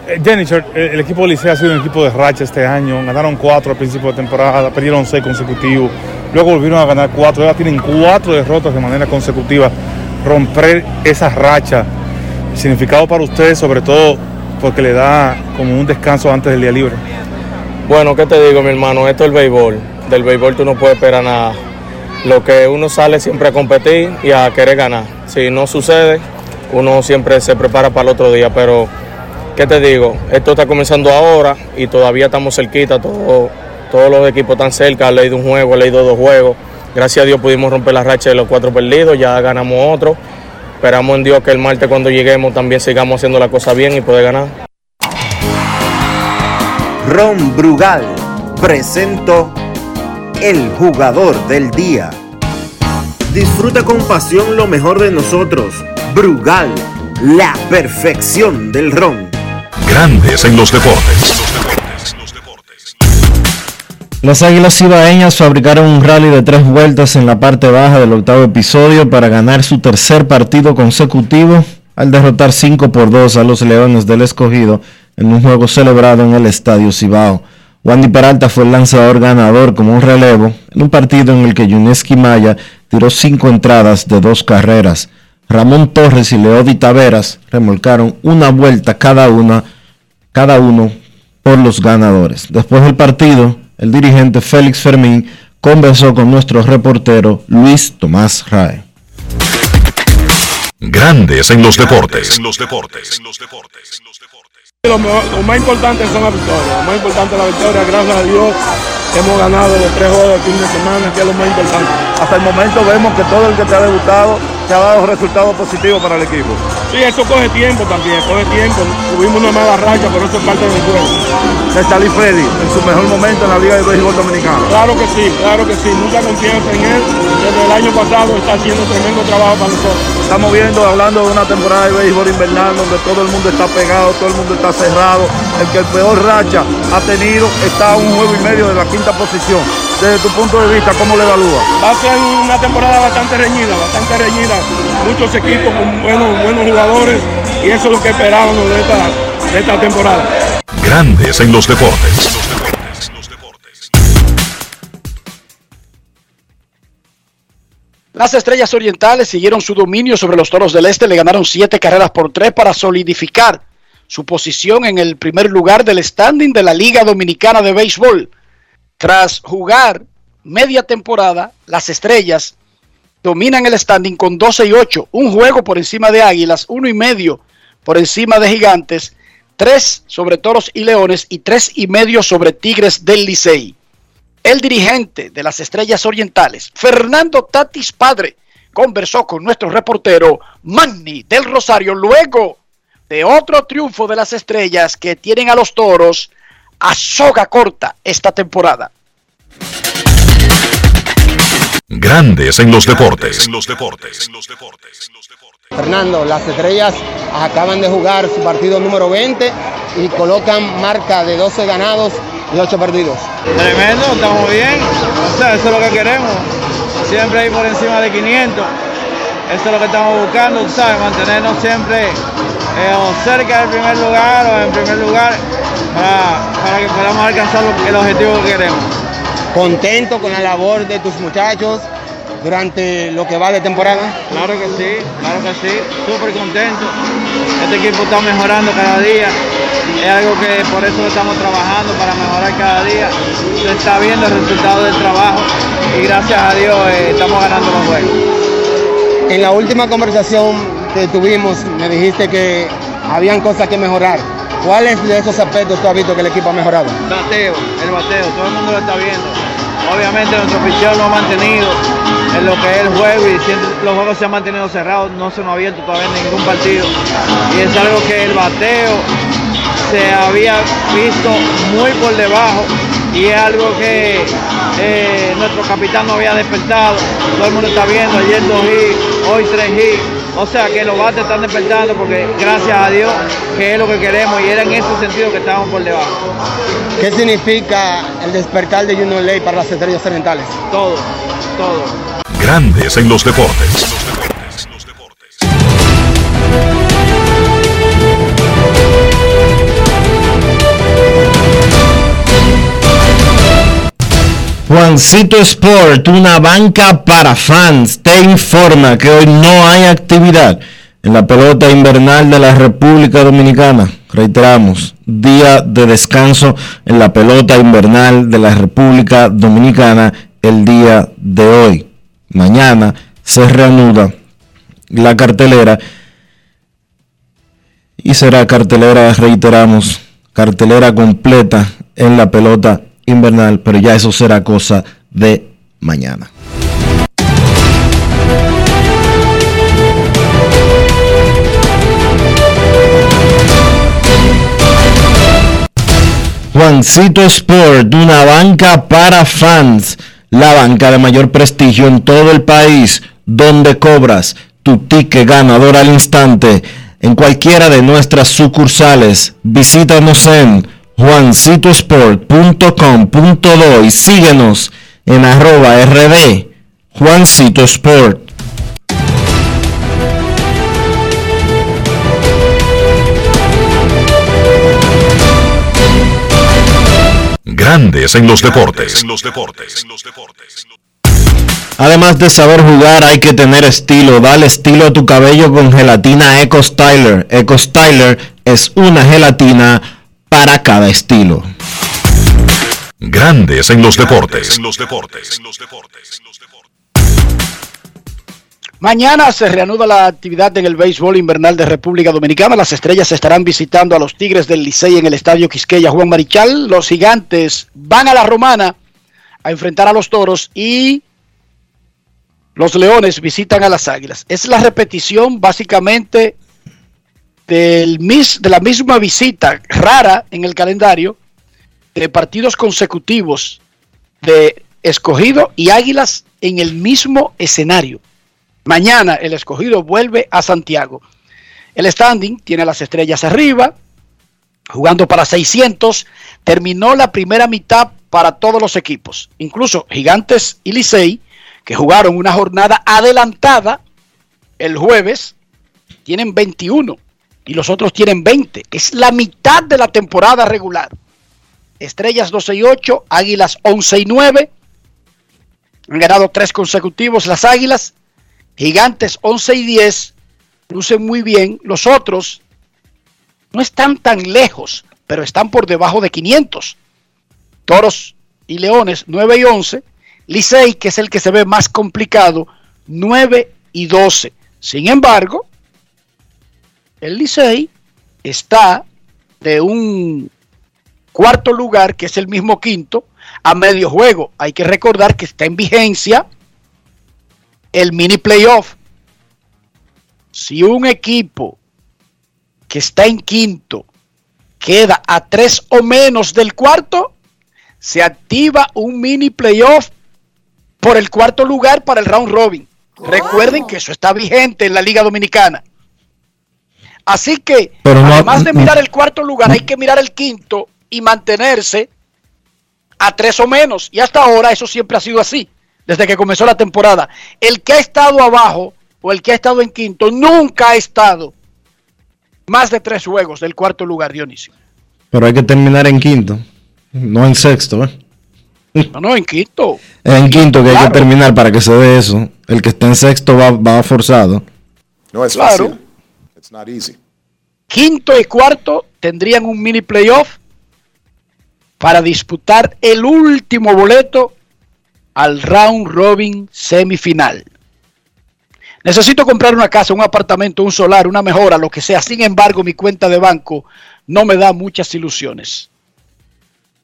Eh, Jennifer, el equipo de Licea ha sido un equipo de racha este año. Ganaron cuatro al principio de temporada, perdieron seis consecutivos. Luego volvieron a ganar cuatro. Ahora tienen cuatro derrotas de manera consecutiva. Romper esa racha, significado para ustedes, sobre todo porque le da como un descanso antes del día libre. Bueno, ¿qué te digo, mi hermano? Esto es el béisbol. Del béisbol tú no puedes esperar nada. Lo que uno sale siempre a competir y a querer ganar. Si no sucede, uno siempre se prepara para el otro día. Pero, ¿qué te digo? Esto está comenzando ahora y todavía estamos cerquita. Todo, todos los equipos están cerca. He leído un juego, he leído dos juegos. Gracias a Dios pudimos romper la racha de los cuatro perdidos. Ya ganamos otro. Esperamos en Dios que el martes cuando lleguemos también sigamos haciendo la cosa bien y poder ganar. Ron Brugal presento el jugador del día. Disfruta con pasión lo mejor de nosotros. Brugal, la perfección del ron. Grandes en los deportes. Las Águilas Ibaeñas fabricaron un rally de tres vueltas en la parte baja del octavo episodio para ganar su tercer partido consecutivo al derrotar 5 por 2 a los Leones del Escogido en un juego celebrado en el Estadio Cibao. Wandy Peralta fue el lanzador ganador como un relevo en un partido en el que Yuneski Maya tiró cinco entradas de dos carreras. Ramón Torres y Leody Taveras remolcaron una vuelta cada una, cada uno por los ganadores. Después del partido, el dirigente Félix Fermín conversó con nuestro reportero Luis Tomás Rae. Grandes en los deportes. En los deportes. Lo, más importante son las victorias, lo más importante es la victoria, gracias a Dios hemos ganado los tres juegos de fin de semana, que es lo más importante. Hasta el momento vemos que todo el que te ha debutado te ha dado resultados positivos para el equipo. Sí, eso coge tiempo también, coge tiempo. Tuvimos una mala racha, pero eso es parte del juego. Nestalí Freddy, en su mejor momento en la Liga de Béisbol Dominicana. Claro que sí, claro que sí, mucha confianza en él. Desde el año pasado está haciendo tremendo trabajo para nosotros. Estamos viendo, hablando de una temporada de béisbol invernal donde todo el mundo está pegado, todo el mundo está cerrado. El que el peor racha ha tenido está a un juego y medio de la quinta posición. Desde tu punto de vista, ¿cómo le evalúa? Va a ser una temporada bastante reñida, bastante reñida. Muchos equipos con buenos, buenos jugadores y eso es lo que esperábamos de esta, de esta temporada. Grandes en los deportes. Las Estrellas Orientales siguieron su dominio sobre los Toros del Este, le ganaron siete carreras por tres para solidificar su posición en el primer lugar del standing de la Liga Dominicana de Béisbol. Tras jugar media temporada, las Estrellas dominan el standing con 12 y 8, un juego por encima de Águilas, uno y medio por encima de Gigantes, tres sobre Toros y Leones y tres y medio sobre Tigres del Licey. El dirigente de las Estrellas Orientales, Fernando Tatis Padre, conversó con nuestro reportero Manny del Rosario luego de otro triunfo de las estrellas que tienen a los toros a soga corta esta temporada. Grandes en los deportes. Fernando, las estrellas acaban de jugar su partido número 20 y colocan marca de 12 ganados y 8 perdidos. Tremendo, estamos bien. O sea, eso es lo que queremos. Siempre ir por encima de 500. Eso es lo que estamos buscando, ¿sabes? Mantenernos siempre eh, o cerca del primer lugar o en primer lugar para, para que podamos alcanzar el objetivo que queremos. ¿Contento con la labor de tus muchachos durante lo que va de temporada? Claro que sí, claro que sí, súper contento. Este equipo está mejorando cada día. Es algo que por eso estamos trabajando, para mejorar cada día. Se está viendo el resultado del trabajo y gracias a Dios eh, estamos ganando los juegos. En la última conversación que tuvimos me dijiste que habían cosas que mejorar. ¿Cuáles de esos aspectos tú has visto que el equipo ha mejorado? Bateo, el bateo, todo el mundo lo está viendo. Obviamente nuestro picheo lo ha mantenido en lo que es el juego y siempre los juegos se han mantenido cerrados, no se nos ha abierto todavía ningún partido. Y es algo que el bateo se había visto muy por debajo y es algo que eh, nuestro capitán no había despertado. Todo el mundo está viendo, ayer hits, hoy tres hits. O sea que los bates están despertando porque gracias a Dios que es lo que queremos y era en ese sentido que estábamos por debajo. ¿Qué significa el despertar de Junior Ley para las estrellas orientales? Todo, todo. Grandes en los deportes. Juancito Sport, una banca para fans, te informa que hoy no hay actividad en la pelota invernal de la República Dominicana. Reiteramos, día de descanso en la pelota invernal de la República Dominicana el día de hoy. Mañana se reanuda la cartelera y será cartelera, reiteramos, cartelera completa en la pelota invernal, pero ya eso será cosa de mañana. Juancito Sport, una banca para fans, la banca de mayor prestigio en todo el país, donde cobras tu ticket ganador al instante en cualquiera de nuestras sucursales. Visítanos en juancitosport.com.do y síguenos en arroba rd Juancito Sport. Grandes en los deportes. Además de saber jugar, hay que tener estilo. Dale estilo a tu cabello con gelatina Eco Styler. Eco Styler es una gelatina para cada estilo. Grandes en los deportes. Mañana se reanuda la actividad en el béisbol invernal de República Dominicana. Las estrellas estarán visitando a los Tigres del Licey en el Estadio Quisqueya Juan Marichal. Los gigantes van a la Romana a enfrentar a los toros y los leones visitan a las águilas. Es la repetición básicamente de la misma visita rara en el calendario de partidos consecutivos de escogido y águilas en el mismo escenario. Mañana el escogido vuelve a Santiago. El standing tiene las estrellas arriba, jugando para 600. Terminó la primera mitad para todos los equipos, incluso Gigantes y Licey, que jugaron una jornada adelantada el jueves, tienen 21 y los otros tienen 20. Es la mitad de la temporada regular. Estrellas 12 y 8, Águilas 11 y 9. Han ganado tres consecutivos las Águilas. Gigantes 11 y 10. Lucen muy bien. Los otros no están tan lejos, pero están por debajo de 500. Toros y Leones 9 y 11. Licey, que es el que se ve más complicado, 9 y 12. Sin embargo, el Licey está de un cuarto lugar, que es el mismo quinto, a medio juego. Hay que recordar que está en vigencia el mini playoff. Si un equipo que está en quinto queda a tres o menos del cuarto, se activa un mini playoff por el cuarto lugar para el round robin. Recuerden que eso está vigente en la Liga Dominicana. Así que, además de mirar el cuarto lugar, hay que mirar el quinto y mantenerse a tres o menos. Y hasta ahora eso siempre ha sido así, desde que comenzó la temporada. El que ha estado abajo o el que ha estado en quinto nunca ha estado más de tres juegos del cuarto lugar, Dionisio. Pero hay que terminar en quinto, no en sexto, ¿eh? No, no, en quinto. en quinto que hay que terminar para que se dé eso. El que está en sexto va, va forzado. No es claro. fácil. Quinto y cuarto tendrían un mini playoff para disputar el último boleto al round robin semifinal. Necesito comprar una casa, un apartamento, un solar, una mejora, lo que sea. Sin embargo, mi cuenta de banco no me da muchas ilusiones.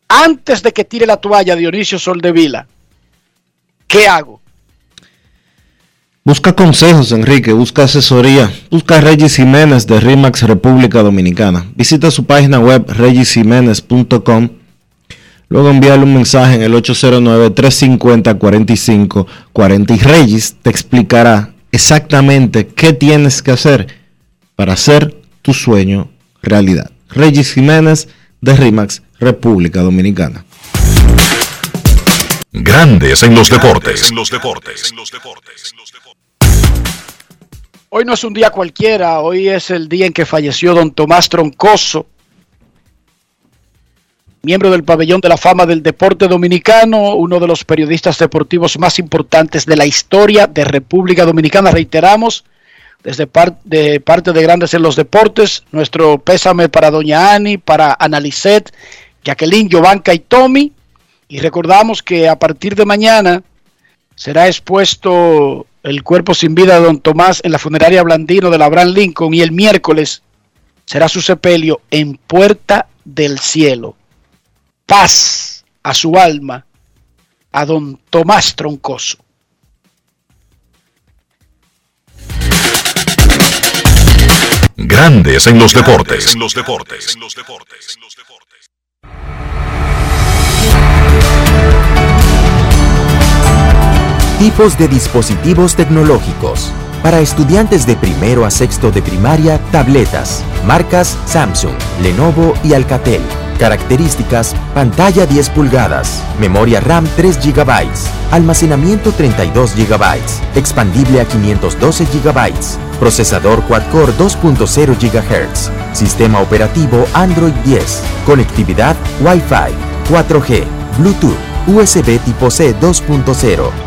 Antes de que tire la toalla Dionisio Soldevila, ¿qué hago? Busca consejos, Enrique, busca asesoría. Busca a Regis Jiménez de RIMAX República Dominicana. Visita su página web regisjiménez.com. Luego envíale un mensaje en el 809-350-4540 y Regis te explicará exactamente qué tienes que hacer para hacer tu sueño realidad. Regis Jiménez de RIMAX, República Dominicana. Grandes en los deportes. los deportes. Hoy no es un día cualquiera, hoy es el día en que falleció don Tomás Troncoso, miembro del pabellón de la fama del deporte dominicano, uno de los periodistas deportivos más importantes de la historia de República Dominicana. Reiteramos, desde de parte de Grandes en los Deportes, nuestro pésame para Doña Ani, para Analicet, Jacqueline, Giovanca y Tommy. Y recordamos que a partir de mañana será expuesto el cuerpo sin vida de don Tomás en la funeraria Blandino de la Abraham Lincoln y el miércoles será su sepelio en Puerta del Cielo paz a su alma, a don Tomás Troncoso. Grandes en los deportes. En los deportes. En los deportes. Tipos de dispositivos tecnológicos. Para estudiantes de primero a sexto de primaria, tabletas. Marcas Samsung, Lenovo y Alcatel. Características, pantalla 10 pulgadas, memoria RAM 3 GB, almacenamiento 32 GB, expandible a 512 GB, procesador quad-core 2.0 GHz, sistema operativo Android 10, conectividad Wi-Fi, 4G, Bluetooth, USB tipo C 2.0.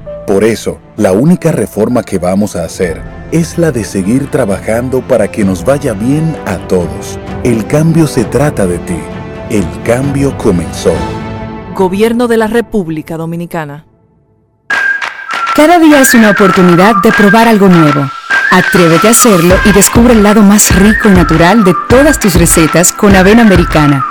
Por eso, la única reforma que vamos a hacer es la de seguir trabajando para que nos vaya bien a todos. El cambio se trata de ti. El cambio comenzó. Gobierno de la República Dominicana. Cada día es una oportunidad de probar algo nuevo. Atrévete a hacerlo y descubre el lado más rico y natural de todas tus recetas con avena americana.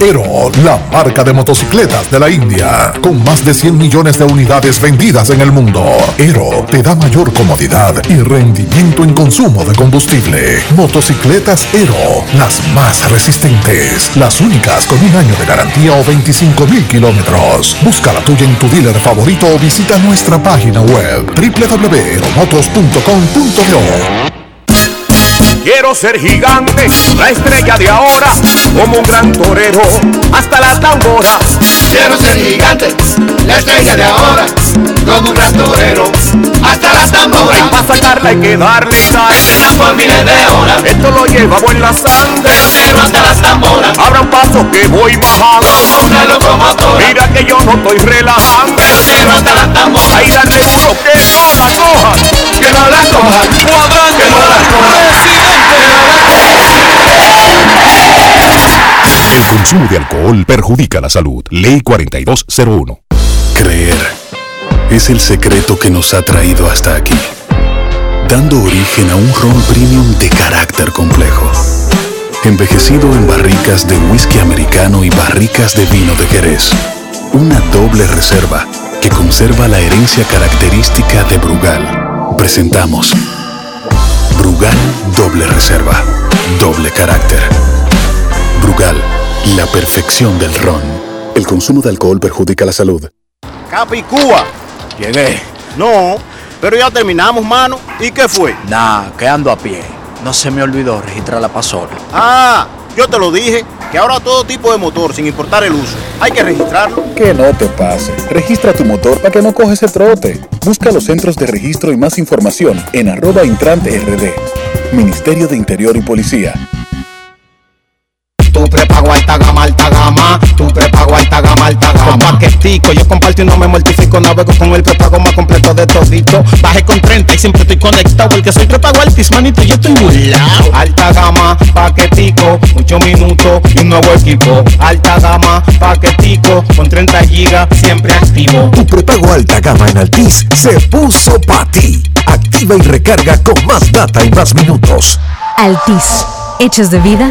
Ero, la marca de motocicletas de la India, con más de 100 millones de unidades vendidas en el mundo. Ero te da mayor comodidad y rendimiento en consumo de combustible. Motocicletas Ero, las más resistentes, las únicas con un año de garantía o 25 mil kilómetros. Busca la tuya en tu dealer favorito o visita nuestra página web www.eromotos.com.do. Quiero ser gigante, la estrella de ahora, como un gran torero, hasta la tambora. Quiero ser gigante, la estrella de ahora, como un gran torero, hasta la tambora. Y para sacarla hay que darle sal. por miles de horas. Esto lo llevamos en la sangre. Pero quiero hasta las tamboras. Un paso que voy bajando. Como una locomotora. Mira que yo no estoy relajando. Pero quiero hasta las tamboras. Ahí dale duro que no la cojan. Que no la cojan. Cuadrante. Que no la cojan. Consumo de alcohol perjudica la salud. Ley 4201. Creer es el secreto que nos ha traído hasta aquí, dando origen a un ron premium de carácter complejo, envejecido en barricas de whisky americano y barricas de vino de Jerez. Una doble reserva que conserva la herencia característica de Brugal. Presentamos Brugal Doble Reserva, doble carácter. Brugal, la perfección del ron. El consumo de alcohol perjudica la salud. Capicúa. Llegué. No, pero ya terminamos, mano. ¿Y qué fue? Nah, que ando a pie. No se me olvidó registrar la pasola. Ah, yo te lo dije, que ahora todo tipo de motor, sin importar el uso, hay que registrarlo. Que no te pase. Registra tu motor para que no coges el trote. Busca los centros de registro y más información en arroba intrante rd. Ministerio de Interior y Policía. Prepago alta gama, alta gama. Tu prepago alta gama, alta gama. Con paquetico, yo comparto y no me mortifico. Navego con el prepago más completo de todito. Bajé con 30 y siempre estoy conectado. Porque soy prepago altis, manito, yo estoy burlao. Alta gama, paquetico, 8 minutos y un nuevo equipo. Alta gama, paquetico, con 30 gigas, siempre activo. Tu prepago alta gama en Altis se puso para ti. Activa y recarga con más data y más minutos. Altis, hechos de vida,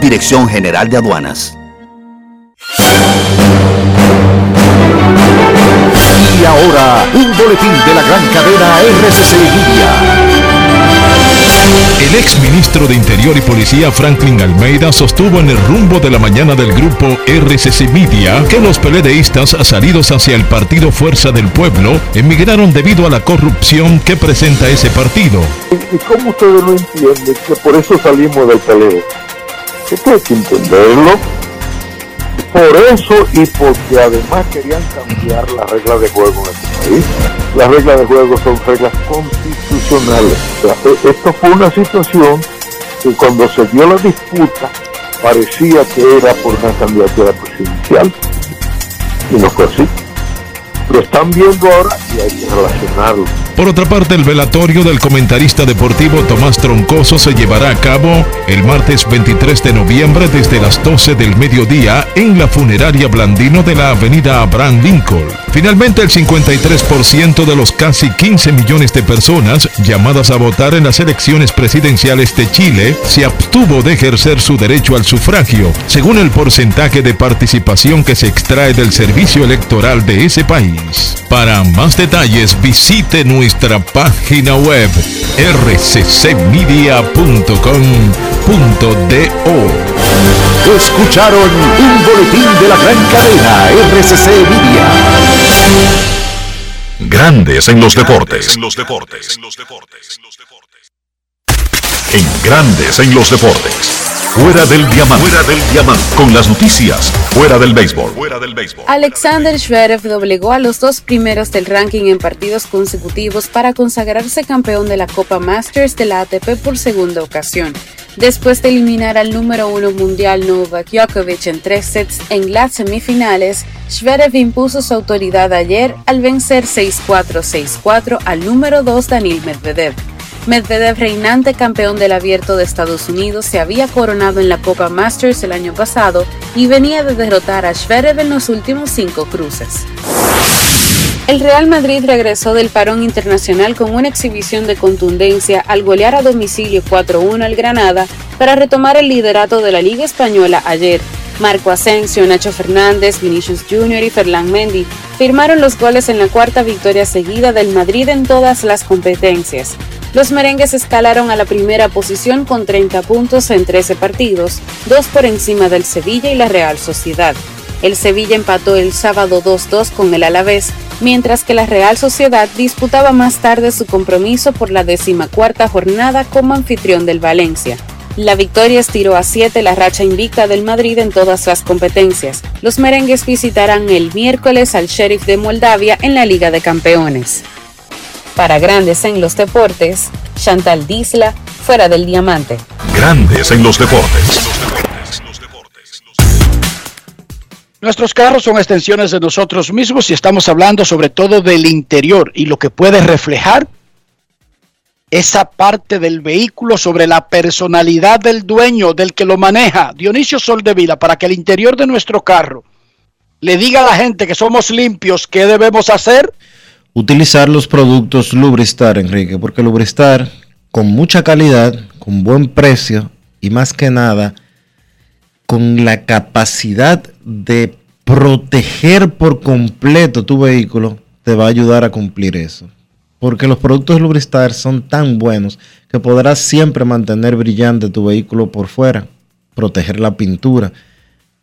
Dirección General de Aduanas. Y ahora, un boletín de la gran cadena RCC Media. El ex ministro de Interior y Policía Franklin Almeida sostuvo en el rumbo de la mañana del grupo RCC Media que los peledeístas salidos hacia el partido Fuerza del Pueblo emigraron debido a la corrupción que presenta ese partido. ¿Y cómo ustedes no entienden que por eso salimos del peleo? Esto hay que entenderlo. Por eso y porque además querían cambiar las reglas de juego en este país. Las reglas de juego son reglas constitucionales. O e- esto fue una situación que cuando se dio la disputa parecía que era por una candidatura presidencial y no fue así. Lo están viendo ahora y hay que. Por otra parte, el velatorio del comentarista deportivo Tomás Troncoso se llevará a cabo el martes 23 de noviembre desde las 12 del mediodía en la funeraria Blandino de la avenida Abraham Lincoln. Finalmente, el 53% de los casi 15 millones de personas llamadas a votar en las elecciones presidenciales de Chile se abstuvo de ejercer su derecho al sufragio, según el porcentaje de participación que se extrae del servicio electoral de ese país. Para más detalles, visite nuestra página web rccmedia.com.do. Escucharon un boletín de la gran cadena RCC Media. Grandes en los deportes. En Grandes en los deportes. Fuera del diamante. Fuera del diamante. Con las noticias. Fuera del béisbol. Fuera del béisbol. Alexander Zverev doblegó a los dos primeros del ranking en partidos consecutivos para consagrarse campeón de la Copa Masters de la ATP por segunda ocasión. Después de eliminar al número uno mundial Novak Djokovic en tres sets en las semifinales, Zverev impuso su autoridad ayer al vencer 6-4-6-4 al número 2 Daniil Medvedev. Medvedev, reinante campeón del abierto de Estados Unidos, se había coronado en la Copa Masters el año pasado y venía de derrotar a Zverev en los últimos cinco cruces. El Real Madrid regresó del parón internacional con una exhibición de contundencia al golear a domicilio 4-1 al Granada para retomar el liderato de la Liga Española ayer. Marco Asensio, Nacho Fernández, Vinicius Jr. y Ferland Mendy firmaron los goles en la cuarta victoria seguida del Madrid en todas las competencias. Los merengues escalaron a la primera posición con 30 puntos en 13 partidos, dos por encima del Sevilla y la Real Sociedad. El Sevilla empató el sábado 2-2 con el Alavés, mientras que la Real Sociedad disputaba más tarde su compromiso por la decimacuarta jornada como anfitrión del Valencia. La victoria estiró a 7 la racha invicta del Madrid en todas las competencias. Los merengues visitarán el miércoles al Sheriff de Moldavia en la Liga de Campeones. Para Grandes en los Deportes, Chantal Disla, fuera del diamante. Grandes en los deportes. Nuestros carros son extensiones de nosotros mismos y estamos hablando sobre todo del interior y lo que puede reflejar esa parte del vehículo sobre la personalidad del dueño, del que lo maneja. Dionisio Soldevila, para que el interior de nuestro carro le diga a la gente que somos limpios, ¿qué debemos hacer? Utilizar los productos Lubristar, Enrique, porque Lubristar, con mucha calidad, con buen precio y más que nada, con la capacidad de proteger por completo tu vehículo, te va a ayudar a cumplir eso. Porque los productos Lubristar son tan buenos que podrás siempre mantener brillante tu vehículo por fuera, proteger la pintura.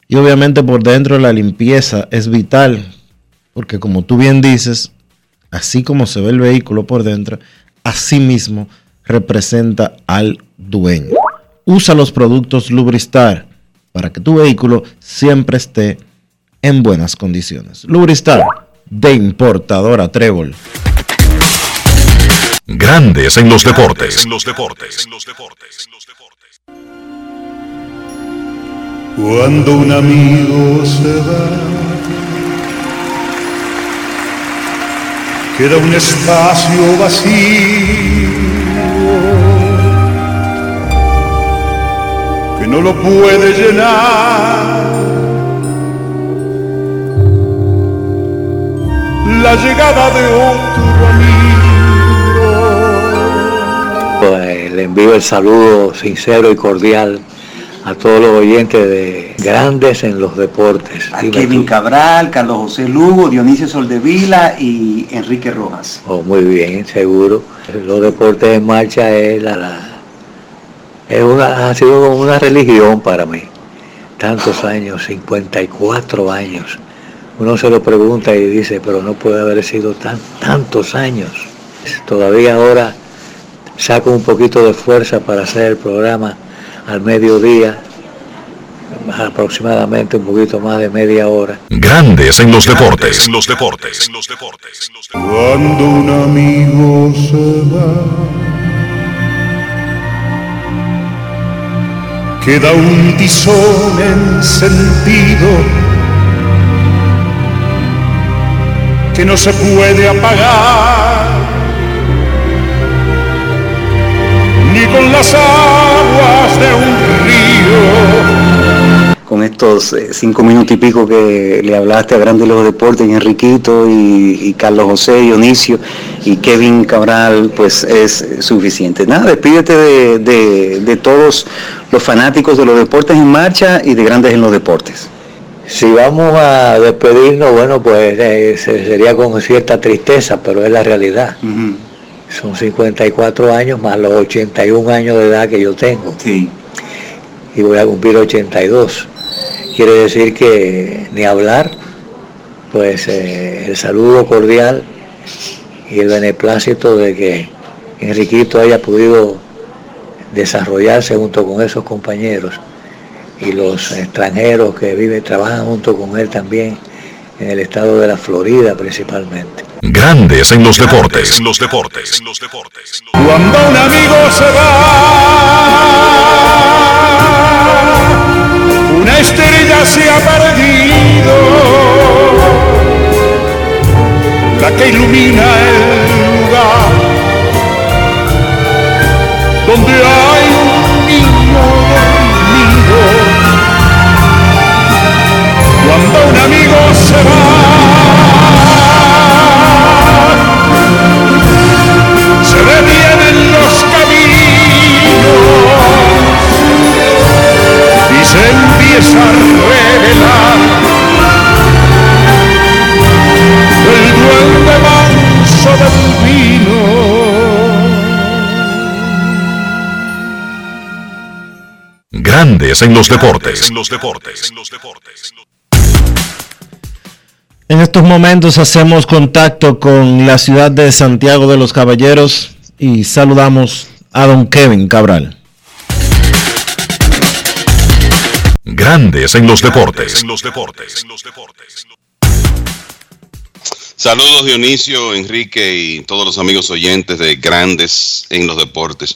Y obviamente por dentro la limpieza es vital, porque como tú bien dices, así como se ve el vehículo por dentro, así mismo representa al dueño. Usa los productos Lubristar para que tu vehículo siempre esté en buenas condiciones. Lubristar de importadora Trébol. Grandes en los deportes. En los deportes. Cuando un amigo se va, queda un espacio vacío que no lo puede llenar. La llegada de otro amigo. Pues le envío el saludo sincero y cordial a todos los oyentes de Grandes en los Deportes. A Kevin Cabral, Carlos José Lugo, Dionisio Soldevila y Enrique Rojas. Oh, muy bien, seguro. Los deportes en marcha es la, la es una, ha sido como una religión para mí. Tantos años, 54 años. Uno se lo pregunta y dice, pero no puede haber sido tan, tantos años. Todavía ahora saco un poquito de fuerza para hacer el programa al mediodía, aproximadamente un poquito más de media hora. Grandes en los deportes. En los deportes. Cuando un amigo se va. queda un tizón encendido que no se puede apagar ni con las de un río. Con estos eh, cinco minutos y pico que le hablaste a Grandes los Deportes, Enriquito y, y Carlos José Dionisio y Kevin Cabral, pues es suficiente. Nada, despídete de, de, de todos los fanáticos de los deportes en marcha y de Grandes en los Deportes. Si vamos a despedirnos, bueno, pues eh, sería con cierta tristeza, pero es la realidad. Son 54 años más los 81 años de edad que yo tengo. Sí. Y voy a cumplir 82. Quiere decir que ni hablar, pues eh, el saludo cordial y el beneplácito de que Enriquito haya podido desarrollarse junto con esos compañeros y los extranjeros que viven, trabajan junto con él también en el estado de la Florida principalmente. Grandes en los deportes. los deportes. los deportes. Cuando un amigo se va, una estrella se ha perdido, la que ilumina el lugar donde hay un niño dormido. Cuando un amigo se va, se detienen los caminos y se empieza a revelar el duende manso del vino. Grandes en los deportes. los deportes. En estos momentos hacemos contacto con la ciudad de Santiago de los Caballeros y saludamos a don Kevin Cabral. Grandes en los deportes. los deportes. Saludos Dionisio, Enrique y todos los amigos oyentes de Grandes en los deportes.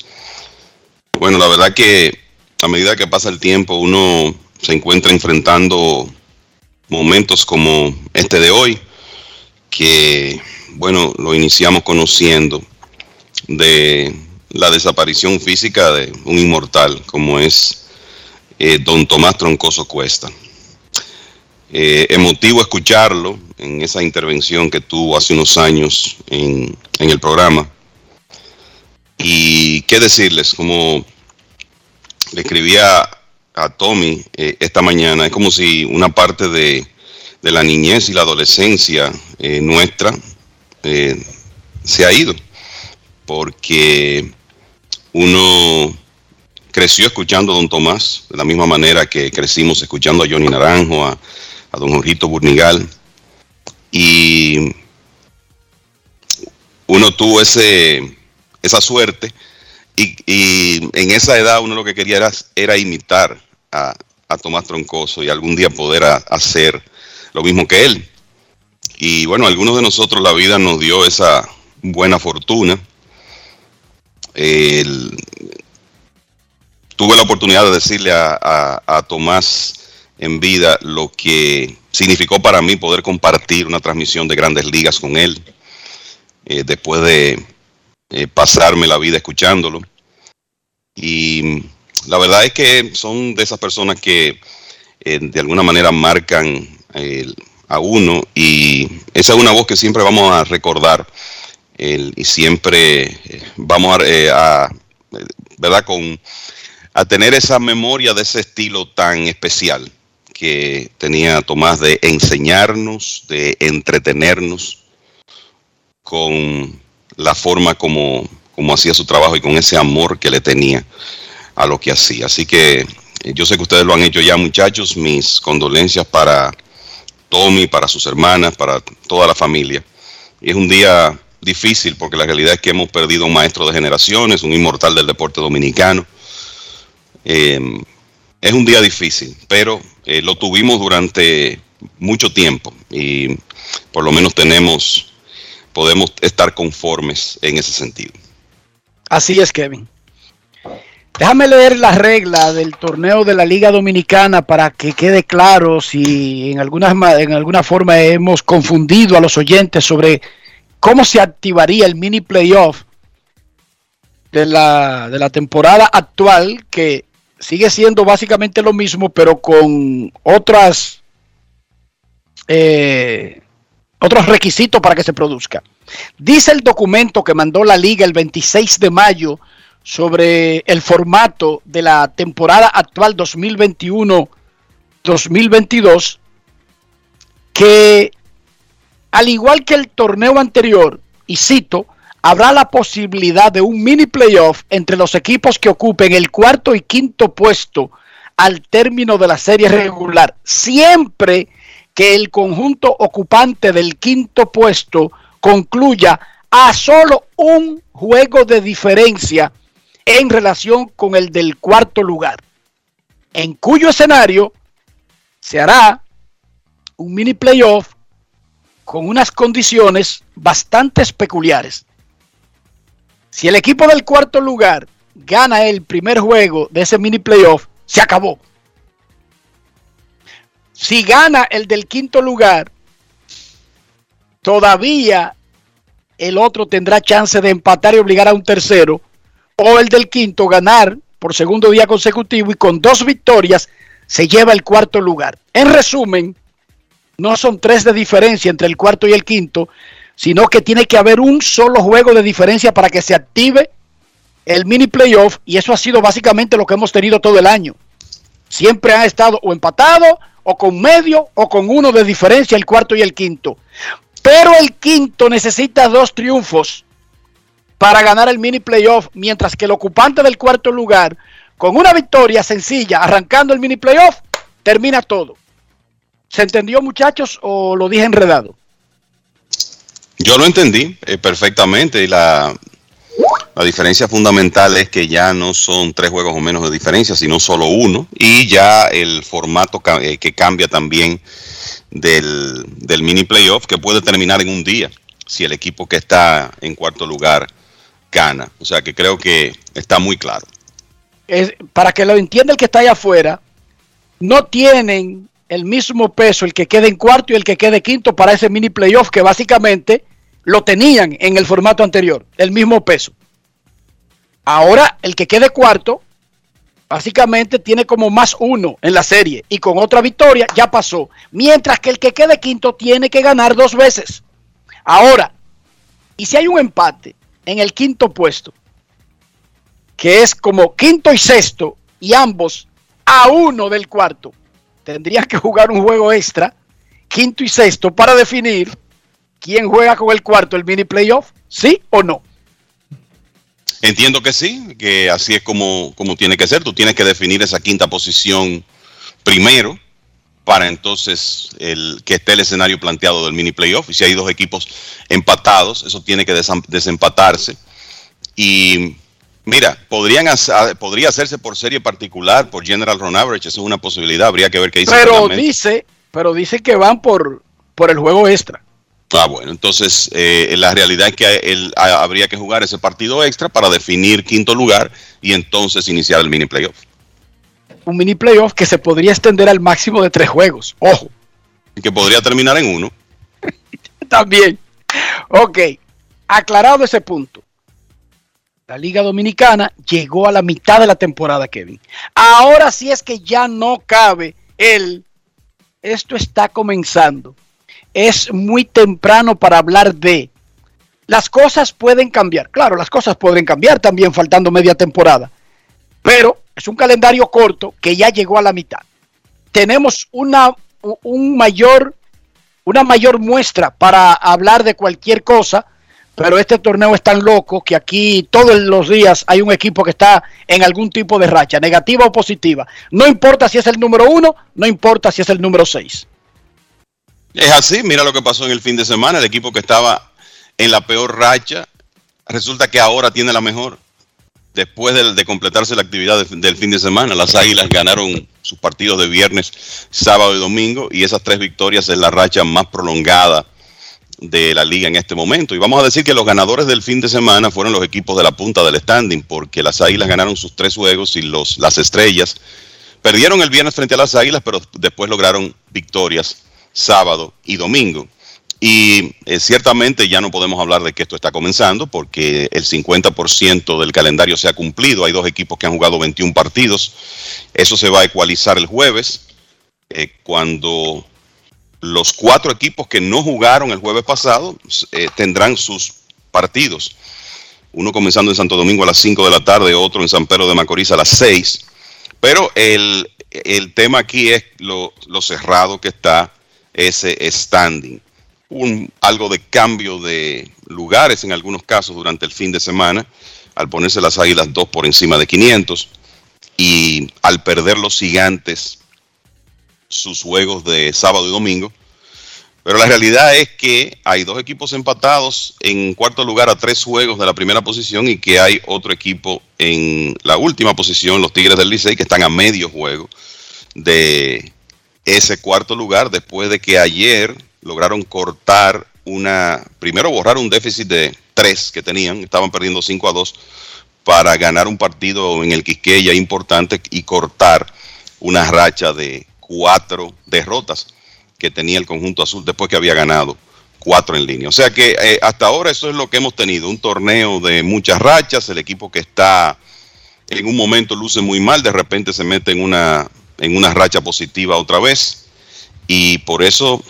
Bueno, la verdad que a medida que pasa el tiempo uno se encuentra enfrentando momentos como este de hoy, que bueno, lo iniciamos conociendo de la desaparición física de un inmortal como es eh, don Tomás Troncoso Cuesta. Eh, emotivo escucharlo en esa intervención que tuvo hace unos años en, en el programa. Y qué decirles, como le escribía a Tommy eh, esta mañana, es como si una parte de, de la niñez y la adolescencia eh, nuestra eh, se ha ido, porque uno creció escuchando a Don Tomás, de la misma manera que crecimos escuchando a Johnny Naranjo, a, a Don Jorgito Burnigal, y uno tuvo ese, esa suerte y, en esa edad uno lo que quería era, imitar a, Tomás Troncoso y algún día poder hacer lo mismo que él. Y bueno, algunos de nosotros la vida nos dio esa buena fortuna. tuve la oportunidad de decirle a, Tomás en vida lo que significó para mí poder compartir una transmisión de grandes ligas con él, eh, después de eh, pasarme la vida escuchándolo. Y la verdad es que son de esas personas que eh, de alguna manera marcan a uno y esa es una voz que siempre vamos a recordar y siempre eh, vamos a, ¿verdad? Con, a tener esa memoria de ese estilo tan especial que tenía Tomás de enseñarnos, de entretenernos con la forma como como hacía su trabajo y con ese amor que le tenía a lo que hacía. Así que eh, yo sé que ustedes lo han hecho ya, muchachos. Mis condolencias para Tommy, para sus hermanas, para toda la familia. Y es un día difícil porque la realidad es que hemos perdido un maestro de generaciones, un inmortal del deporte dominicano. Em, es un día difícil, pero eh, lo tuvimos durante mucho tiempo y por lo menos tenemos, podemos estar conformes en ese sentido. Así es, Kevin. Déjame leer la regla del torneo de la Liga Dominicana para que quede claro si en alguna, en alguna forma hemos confundido a los oyentes sobre cómo se activaría el mini playoff de la, de la temporada actual, que sigue siendo básicamente lo mismo, pero con otras eh, otros requisitos para que se produzca. Dice el documento que mandó la liga el 26 de mayo sobre el formato de la temporada actual 2021-2022 que al igual que el torneo anterior, y cito, habrá la posibilidad de un mini playoff entre los equipos que ocupen el cuarto y quinto puesto al término de la serie regular, siempre que el conjunto ocupante del quinto puesto concluya a solo un juego de diferencia en relación con el del cuarto lugar. en cuyo escenario se hará un mini playoff con unas condiciones bastante peculiares. Si el equipo del cuarto lugar gana el primer juego de ese mini playoff, se acabó. Si gana el del quinto lugar, todavía el otro tendrá chance de empatar y obligar a un tercero, o el del quinto ganar por segundo día consecutivo y con dos victorias se lleva el cuarto lugar. En resumen, no son tres de diferencia entre el cuarto y el quinto, sino que tiene que haber un solo juego de diferencia para que se active el mini playoff y eso ha sido básicamente lo que hemos tenido todo el año. Siempre han estado o empatados o con medio o con uno de diferencia el cuarto y el quinto. Pero el quinto necesita dos triunfos para ganar el mini playoff, mientras que el ocupante del cuarto lugar, con una victoria sencilla, arrancando el mini playoff, termina todo. ¿Se entendió muchachos o lo dije enredado? Yo lo entendí eh, perfectamente y la, la diferencia fundamental es que ya no son tres juegos o menos de diferencia, sino solo uno. Y ya el formato eh, que cambia también del, del, mini playoff, que puede terminar en un día, si el equipo que está en cuarto lugar gana. O sea que creo que está muy claro. Para que lo entienda el que está allá afuera, no tienen el mismo peso el que quede en cuarto y el que quede quinto para ese mini playoff que básicamente lo tenían en el formato anterior, el mismo peso. Ahora el que quede cuarto básicamente tiene como más uno en la serie y con otra victoria ya pasó. Mientras que el que quede quinto tiene que ganar dos veces. Ahora, y si hay un empate en el quinto puesto, que es como quinto y sexto, y ambos a uno del cuarto, tendrían que jugar un juego extra, quinto y sexto, para definir quién juega con el cuarto el mini playoff, sí o no. Entiendo que sí, que así es como, como tiene que ser. Tú tienes que definir esa quinta posición primero para entonces el que esté el escenario planteado del mini playoff. Y si hay dos equipos empatados, eso tiene que desempatarse. Y mira, podrían podría hacerse por serie particular, por General Run Average, eso es una posibilidad, habría que ver qué dice. Pero dice, pero dice que van por, por el juego extra. Ah, bueno, entonces eh, la realidad es que él, habría que jugar ese partido extra para definir quinto lugar y entonces iniciar el mini playoff. Un mini playoff que se podría extender al máximo de tres juegos, ojo. Que podría terminar en uno. También. Ok, aclarado ese punto. La Liga Dominicana llegó a la mitad de la temporada, Kevin. Ahora sí es que ya no cabe el... Esto está comenzando es muy temprano para hablar de. Las cosas pueden cambiar. Claro, las cosas pueden cambiar también faltando media temporada. Pero es un calendario corto que ya llegó a la mitad. Tenemos una, un mayor, una mayor muestra para hablar de cualquier cosa, pero este torneo es tan loco que aquí todos los días hay un equipo que está en algún tipo de racha, negativa o positiva. No importa si es el número uno, no importa si es el número seis. Es así, mira lo que pasó en el fin de semana, el equipo que estaba en la peor racha, resulta que ahora tiene la mejor. Después de, completarse la actividad del fin de semana, las Águilas ganaron sus partidos de viernes, sábado y domingo, y esas tres victorias es la racha más prolongada de la liga en este momento. Y vamos a decir que los ganadores del fin de semana fueron los equipos de la punta del standing, porque las Águilas ganaron sus tres juegos y los, las estrellas perdieron el viernes frente a las Águilas, pero después lograron victorias sábado y domingo. Y eh, ciertamente ya no podemos hablar de que esto está comenzando porque el 50% del calendario se ha cumplido. Hay dos equipos que han jugado 21 partidos. Eso se va a ecualizar el jueves eh, cuando los cuatro equipos que no jugaron el jueves pasado eh, tendrán sus partidos. Uno comenzando en Santo Domingo a las 5 de la tarde, otro en San Pedro de Macorís a las 6. Pero el, el tema aquí es lo, lo cerrado que está ese standing. Un, algo de cambio de lugares en algunos casos durante el fin de semana, al ponerse las águilas dos por encima de 500 y al perder los gigantes sus juegos de sábado y domingo, Pero la realidad es que hay dos equipos empatados en cuarto lugar a tres juegos de la primera posición y que hay otro equipo en la última posición, los Tigres del Licey, que están a medio juego de ese cuarto lugar después de que ayer lograron cortar una, primero borrar un déficit de tres que tenían, estaban perdiendo 5 a 2 para ganar un partido en el Quisqueya importante y cortar una racha de cuatro derrotas que tenía el conjunto azul después que había ganado cuatro en línea. O sea que eh, hasta ahora eso es lo que hemos tenido, un torneo de muchas rachas, el equipo que está en un momento luce muy mal, de repente se mete en una, en una racha positiva otra vez y por eso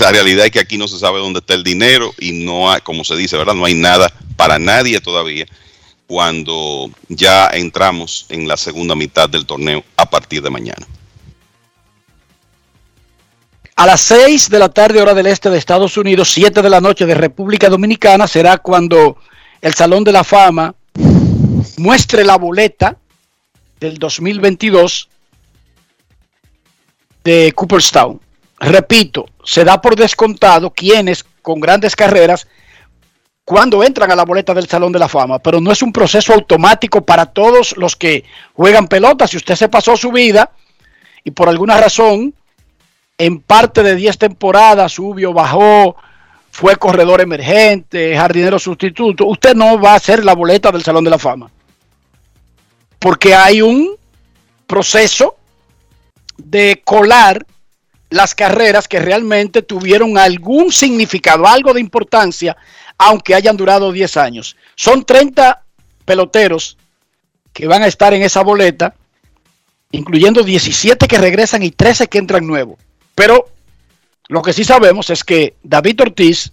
la realidad es que aquí no se sabe dónde está el dinero y no hay, como se dice, ¿verdad? No hay nada para nadie todavía cuando ya entramos en la segunda mitad del torneo a partir de mañana. A las 6 de la tarde hora del este de Estados Unidos, 7 de la noche de República Dominicana, será cuando el Salón de la Fama muestre la boleta del 2022 de Cooperstown. Repito, se da por descontado quienes con grandes carreras cuando entran a la boleta del Salón de la Fama, pero no es un proceso automático para todos los que juegan pelota. Si usted se pasó su vida y por alguna razón en parte de 10 temporadas subió, bajó, fue corredor emergente, jardinero sustituto, usted no va a hacer la boleta del Salón de la Fama. Porque hay un proceso de colar las carreras que realmente tuvieron algún significado, algo de importancia, aunque hayan durado 10 años. Son 30 peloteros que van a estar en esa boleta, incluyendo 17 que regresan y 13 que entran nuevos. Pero lo que sí sabemos es que David Ortiz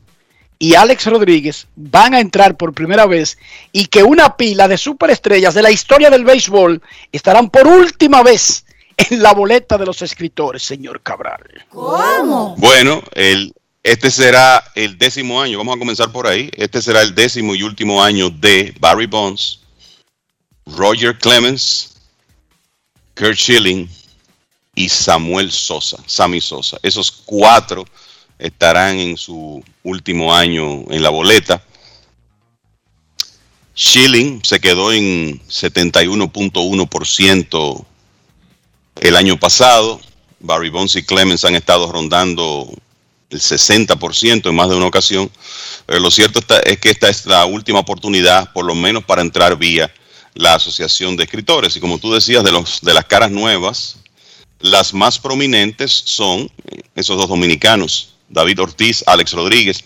y Alex Rodríguez van a entrar por primera vez y que una pila de superestrellas de la historia del béisbol estarán por última vez en la boleta de los escritores, señor Cabral. ¿Cómo? Bueno, el, este será el décimo año, vamos a comenzar por ahí. Este será el décimo y último año de Barry Bonds, Roger Clemens, Kurt Schilling y Samuel Sosa, Sammy Sosa. Esos cuatro estarán en su último año en la boleta. Schilling se quedó en 71.1% el año pasado. Barry Bonds y Clemens han estado rondando el 60% en más de una ocasión. Pero lo cierto es que esta es la última oportunidad, por lo menos para entrar vía la Asociación de Escritores. Y como tú decías, de, los, de las caras nuevas, las más prominentes son esos dos dominicanos, David Ortiz, Alex Rodríguez.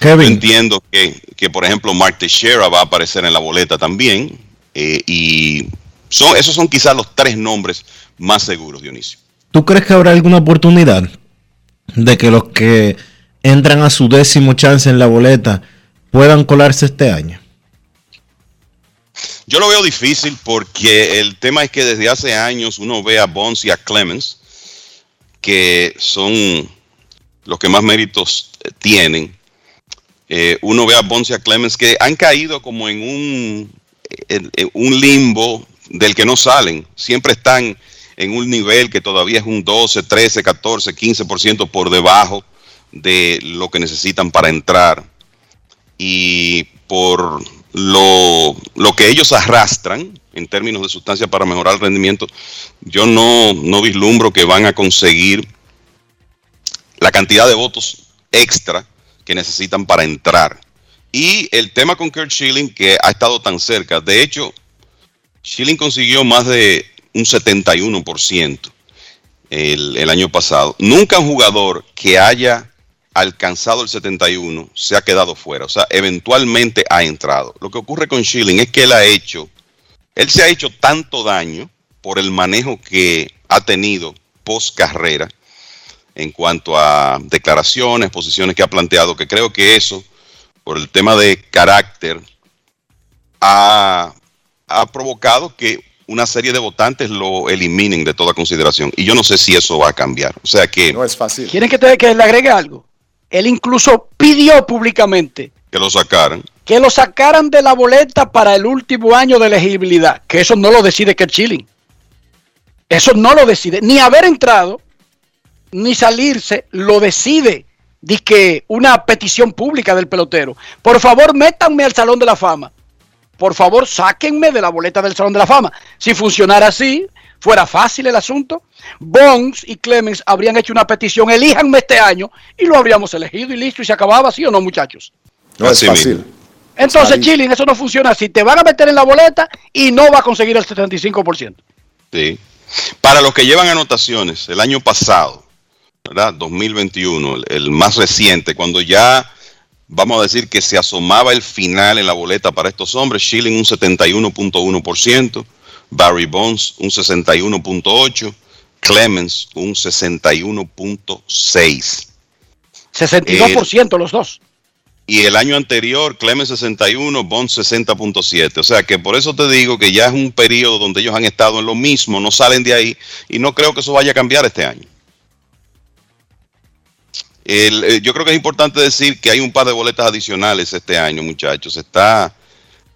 entiendo que, por ejemplo, Mark Teixeira va a aparecer en la boleta también. Eh, y son, esos son quizás los tres nombres más seguros, Dionisio. ¿Tú crees que habrá alguna oportunidad de que los que entran a su décimo chance en la boleta puedan colarse este año? Yo lo veo difícil porque el tema es que desde hace años uno ve a Bonds y a Clemens, que son los que más méritos eh, tienen. Eh, uno ve a Bonds y a Clemens que han caído como en un, un limbo del que no salen. Siempre están en un nivel que todavía es un 12, 13, 14, 15% por debajo de lo que necesitan para entrar. Y por lo, que ellos arrastran en términos de sustancia para mejorar el rendimiento, yo no, no vislumbro que van a conseguir la cantidad de votos extra que necesitan para entrar. Y el tema con Kurt Schilling, que ha estado tan cerca, de hecho, Schilling consiguió más de un 71% el, el año pasado. Nunca un jugador que haya alcanzado el 71 se ha quedado fuera, o sea, eventualmente ha entrado. Lo que ocurre con Schilling es que él ha hecho, él se ha hecho tanto daño por el manejo que ha tenido post carrera en cuanto a declaraciones, posiciones que ha planteado, que creo que eso, por el tema de carácter, ha, ha provocado que una serie de votantes lo eliminen de toda consideración. Y yo no sé si eso va a cambiar. O sea que... No es fácil. ¿Quieren que, te, que le agregue algo? Él incluso pidió públicamente que lo sacaran. Que lo sacaran de la boleta para el último año de elegibilidad. Que eso no lo decide que Chilling. Eso no lo decide. Ni haber entrado, ni salirse, lo decide que una petición pública del pelotero. Por favor, métanme al Salón de la Fama. Por favor, sáquenme de la boleta del Salón de la Fama. Si funcionara así, fuera fácil el asunto. Bones y Clemens habrían hecho una petición, elíjanme este año, y lo habríamos elegido y listo, y se acababa así o no, muchachos. No es fácil. Entonces, Chilling, eso no funciona así. Te van a meter en la boleta y no va a conseguir el 75%. Sí. Para los que llevan anotaciones, el año pasado, ¿verdad? 2021, el, el más reciente, cuando ya vamos a decir que se asomaba el final en la boleta para estos hombres, Schilling un 71.1%, Barry Bonds un 61.8%, Clemens un 61.6%. 62% los dos. Y el año anterior, Clemens 61, Bonds 60.7. O sea que por eso te digo que ya es un periodo donde ellos han estado en lo mismo, no salen de ahí y no creo que eso vaya a cambiar este año. Eh, yo creo que es importante decir que hay un par de boletas adicionales este año, muchachos. Está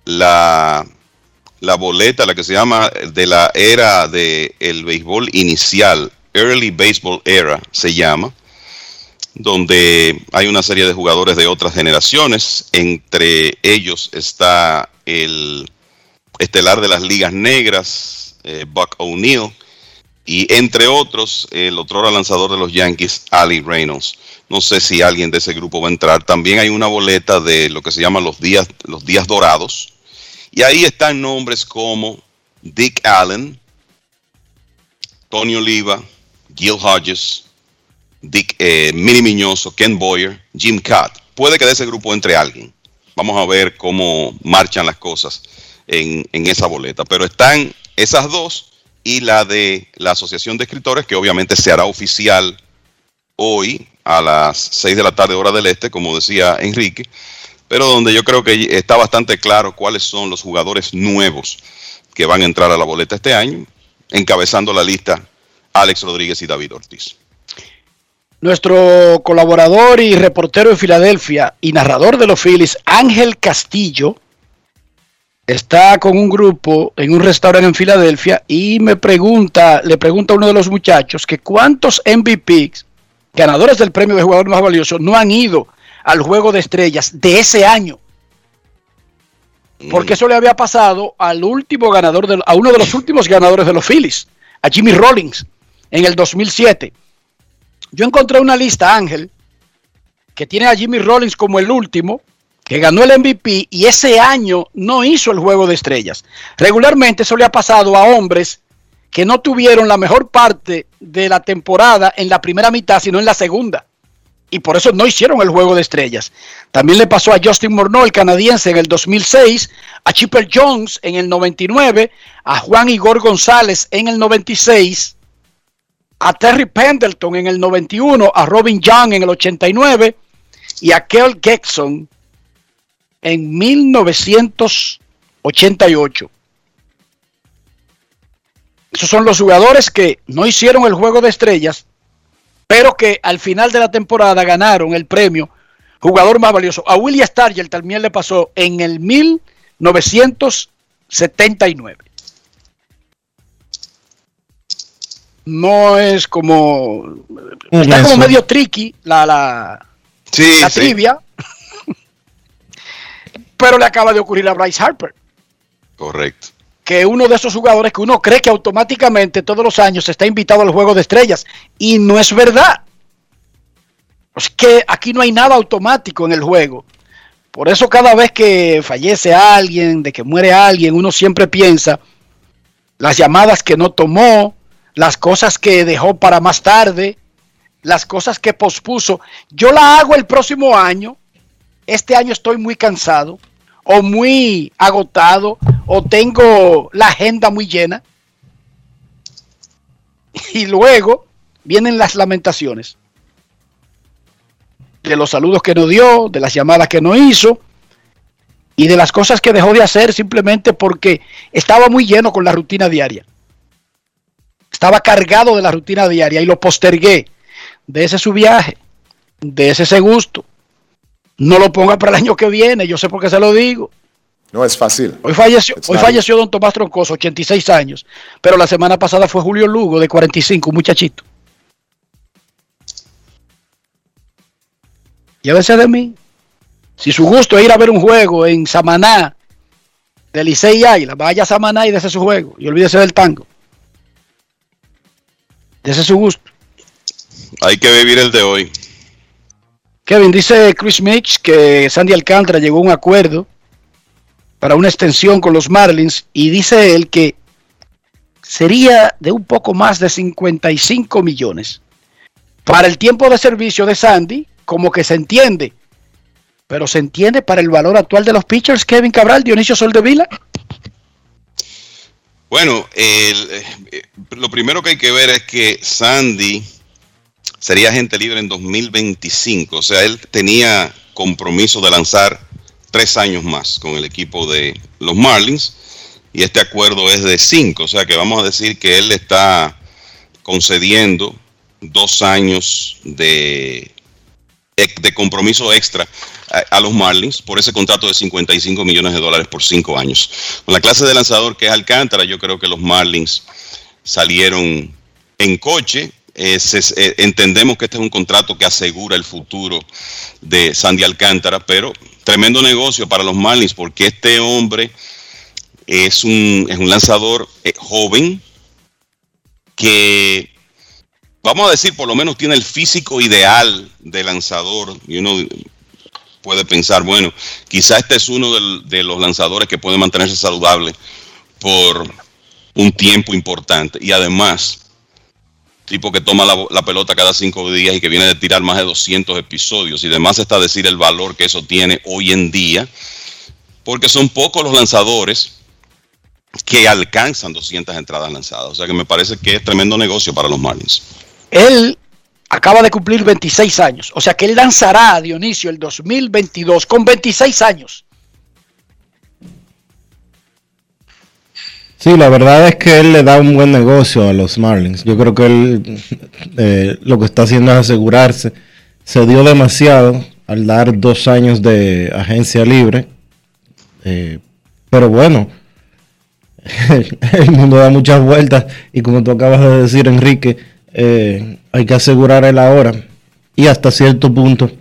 la, boleta, la que se llama de la era del el béisbol inicial, Early Baseball Era se llama, donde hay una serie de jugadores de otras generaciones. Entre ellos está el estelar de las ligas negras, eh, Buck O'Neill, y entre otros, el otro lanzador de los Yankees, Ali Reynolds. No sé si alguien de ese grupo va a entrar. También hay una boleta de lo que se llama los días, los días dorados. Y ahí están nombres como Dick Allen, Tony Oliva, Gil Hodges, Dick, eh, Mini Miñoso, Ken Boyer, Jim Catt. Puede que de ese grupo entre alguien. Vamos a ver cómo marchan las cosas en, en esa boleta. Pero están esas dos y la de la Asociación de Escritores, que obviamente se hará oficial hoy a las 6 de la tarde hora del este, como decía Enrique, pero donde yo creo que está bastante claro cuáles son los jugadores nuevos que van a entrar a la boleta este año, encabezando la lista Alex Rodríguez y David Ortiz. Nuestro colaborador y reportero en Filadelfia y narrador de los Phillies, Ángel Castillo, está con un grupo en un restaurante en Filadelfia y me pregunta, le pregunta a uno de los muchachos que cuántos MVPs ganadores del premio de jugador más valioso, no han ido al juego de estrellas de ese año. Porque eso le había pasado al último ganador, de, a uno de los últimos ganadores de los Phillies, a Jimmy Rollins, en el 2007. Yo encontré una lista, Ángel, que tiene a Jimmy Rollins como el último, que ganó el MVP y ese año no hizo el juego de estrellas. Regularmente eso le ha pasado a hombres que no tuvieron la mejor parte de la temporada en la primera mitad, sino en la segunda. Y por eso no hicieron el juego de estrellas. También le pasó a Justin Morneau, el canadiense, en el 2006, a Chipper Jones en el 99, a Juan Igor González en el 96, a Terry Pendleton en el 91, a Robin Young en el 89 y a Kel Gexon en 1988. Esos son los jugadores que no hicieron el juego de estrellas, pero que al final de la temporada ganaron el premio jugador más valioso. A William Stargell también le pasó en el 1979. No es como. Está como medio tricky la, la, sí, la sí. trivia. pero le acaba de ocurrir a Bryce Harper. Correcto que uno de esos jugadores que uno cree que automáticamente todos los años está invitado al juego de estrellas. Y no es verdad. Es que aquí no hay nada automático en el juego. Por eso cada vez que fallece alguien, de que muere alguien, uno siempre piensa las llamadas que no tomó, las cosas que dejó para más tarde, las cosas que pospuso. Yo la hago el próximo año. Este año estoy muy cansado o muy agotado o tengo la agenda muy llena. Y luego vienen las lamentaciones de los saludos que no dio, de las llamadas que no hizo y de las cosas que dejó de hacer simplemente porque estaba muy lleno con la rutina diaria. Estaba cargado de la rutina diaria y lo postergué. De ese su viaje, de ese ese gusto. No lo ponga para el año que viene, yo sé por qué se lo digo. No es fácil. Hoy falleció, It's hoy falleció don Tomás Troncoso, 86 años, pero la semana pasada fue Julio Lugo, de 45, un muchachito. Llévese de mí. Si su gusto es ir a ver un juego en Samaná, de Licey y Águila, vaya a Samaná y dése su juego. Y olvídese del tango. Dese su gusto. Hay que vivir el de hoy. Kevin, dice Chris Mitch que Sandy Alcántara llegó a un acuerdo para una extensión con los Marlins y dice él que sería de un poco más de 55 millones. Para el tiempo de servicio de Sandy, como que se entiende, pero se entiende para el valor actual de los pitchers, Kevin Cabral, Dionisio Soldevila. Bueno, eh, lo primero que hay que ver es que Sandy sería agente libre en 2025, o sea, él tenía compromiso de lanzar tres años más con el equipo de los Marlins y este acuerdo es de cinco, o sea que vamos a decir que él está concediendo dos años de, de compromiso extra a, a, los Marlins por ese contrato de 55 millones de dólares por cinco años. Con la clase de lanzador que es Alcántara, yo creo que los Marlins salieron en coche. Eh, entendemos que este es un contrato que asegura el futuro de Sandy Alcántara, pero tremendo negocio para los Marlins porque este hombre es un, es un lanzador eh, joven que, vamos a decir, por lo menos tiene el físico ideal de lanzador. Y uno puede pensar, bueno, quizá este es uno de los lanzadores que puede mantenerse saludable por un tiempo importante. Y además, tipo que toma la, pelota cada cinco días y que viene de tirar más de 200 episodios. Y además está decir el valor que eso tiene hoy en día, porque son pocos los lanzadores que alcanzan 200 entradas lanzadas. O sea que me parece que es tremendo negocio para los Marlins. Él acaba de cumplir 26 años. O sea que él lanzará a Dionisio el 2022 con 26 años. Sí, la verdad es que él le da un buen negocio a los Marlins. Yo creo que él eh, lo que está haciendo es asegurarse. Se dio demasiado al dar dos años de agencia libre. Eh, pero bueno, el mundo da muchas vueltas y como tú acabas de decir, Enrique, eh, hay que asegurar el ahora y hasta cierto punto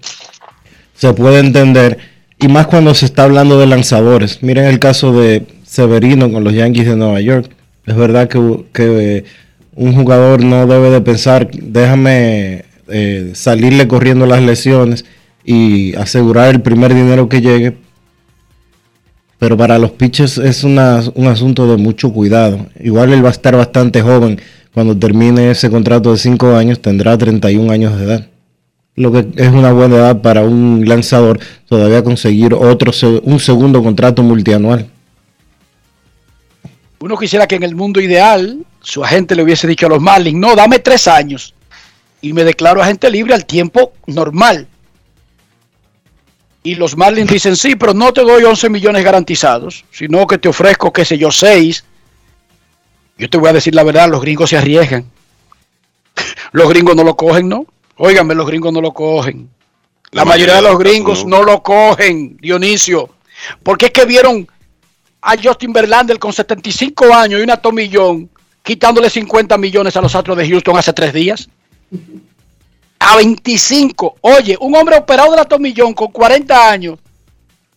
se puede entender y más cuando se está hablando de lanzadores. Miren el caso de Severino con los Yankees de Nueva York. Es verdad que, eh, un jugador no debe de pensar, déjame eh, salirle corriendo las lesiones y asegurar el primer dinero que llegue. Pero para los pitchers es un asunto de mucho cuidado. Igual él va a estar bastante joven. Cuando termine ese contrato de 5 años tendrá 31 años de edad. Lo que es una buena edad para un lanzador todavía conseguir otro un segundo contrato multianual. Uno quisiera que en el mundo ideal su agente le hubiese dicho a los Marlins, no, dame tres años y me declaro agente libre al tiempo normal. Y los Marlins dicen, sí, pero no te doy 11 millones garantizados, sino que te ofrezco, qué sé yo, 6. Yo te voy a decir la verdad, los gringos se arriesgan. Los gringos no lo cogen, ¿no? Óigame, los gringos no lo cogen. La, la mayoría, mayoría, de los gringos no. no lo cogen, Dionisio. Porque es que vieron a Justin Verlander con 75 años y una tomillón quitándole 50 millones a los Astros de Houston hace tres días. A 25. Oye, un hombre operado de la tomillón con 40 años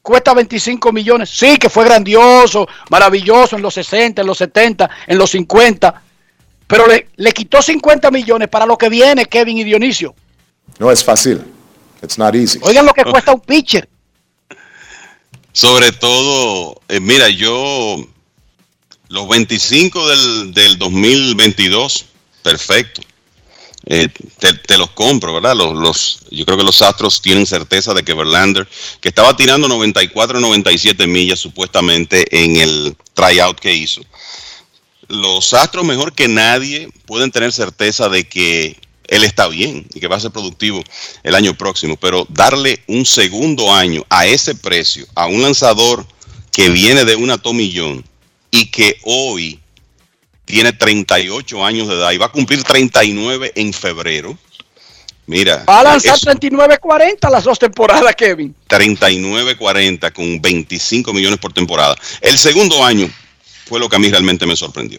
cuesta 25 millones. Sí, que fue grandioso, maravilloso en los 60, en los 70, en los 50. Pero le, le quitó 50 millones para lo que viene, Kevin y Dionisio. No es fácil. It's not easy. Oigan lo que cuesta un pitcher. Sobre todo, eh, mira, yo los 25 del, del 2022, perfecto. Eh, te, te, los compro, ¿verdad? Los, los, yo creo que los Astros tienen certeza de que Verlander, que estaba tirando 94, 97 millas supuestamente en el tryout que hizo. Los Astros, mejor que nadie, pueden tener certeza de que él está bien y que va a ser productivo el año próximo, pero darle un segundo año a ese precio a un lanzador que viene de una tomillón y que hoy tiene 38 años de edad y va a cumplir 39 en febrero. Mira. Va a lanzar 39-40 las dos temporadas, Kevin. 39-40 con 25 millones por temporada. El segundo año fue lo que a mí realmente me sorprendió.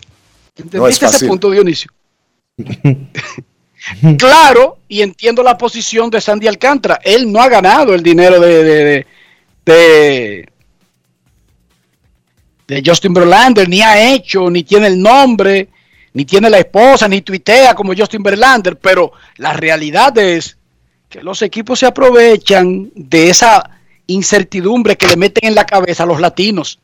¿Entendiste no ese punto, Dionisio? Claro, y entiendo la posición de Sandy Alcántara. Él no ha ganado el dinero de, de, de, Justin Verlander, ni ha hecho, ni tiene el nombre, ni tiene la esposa, ni tuitea como Justin Verlander, pero la realidad es que los equipos se aprovechan de esa incertidumbre que le meten en la cabeza a los latinos.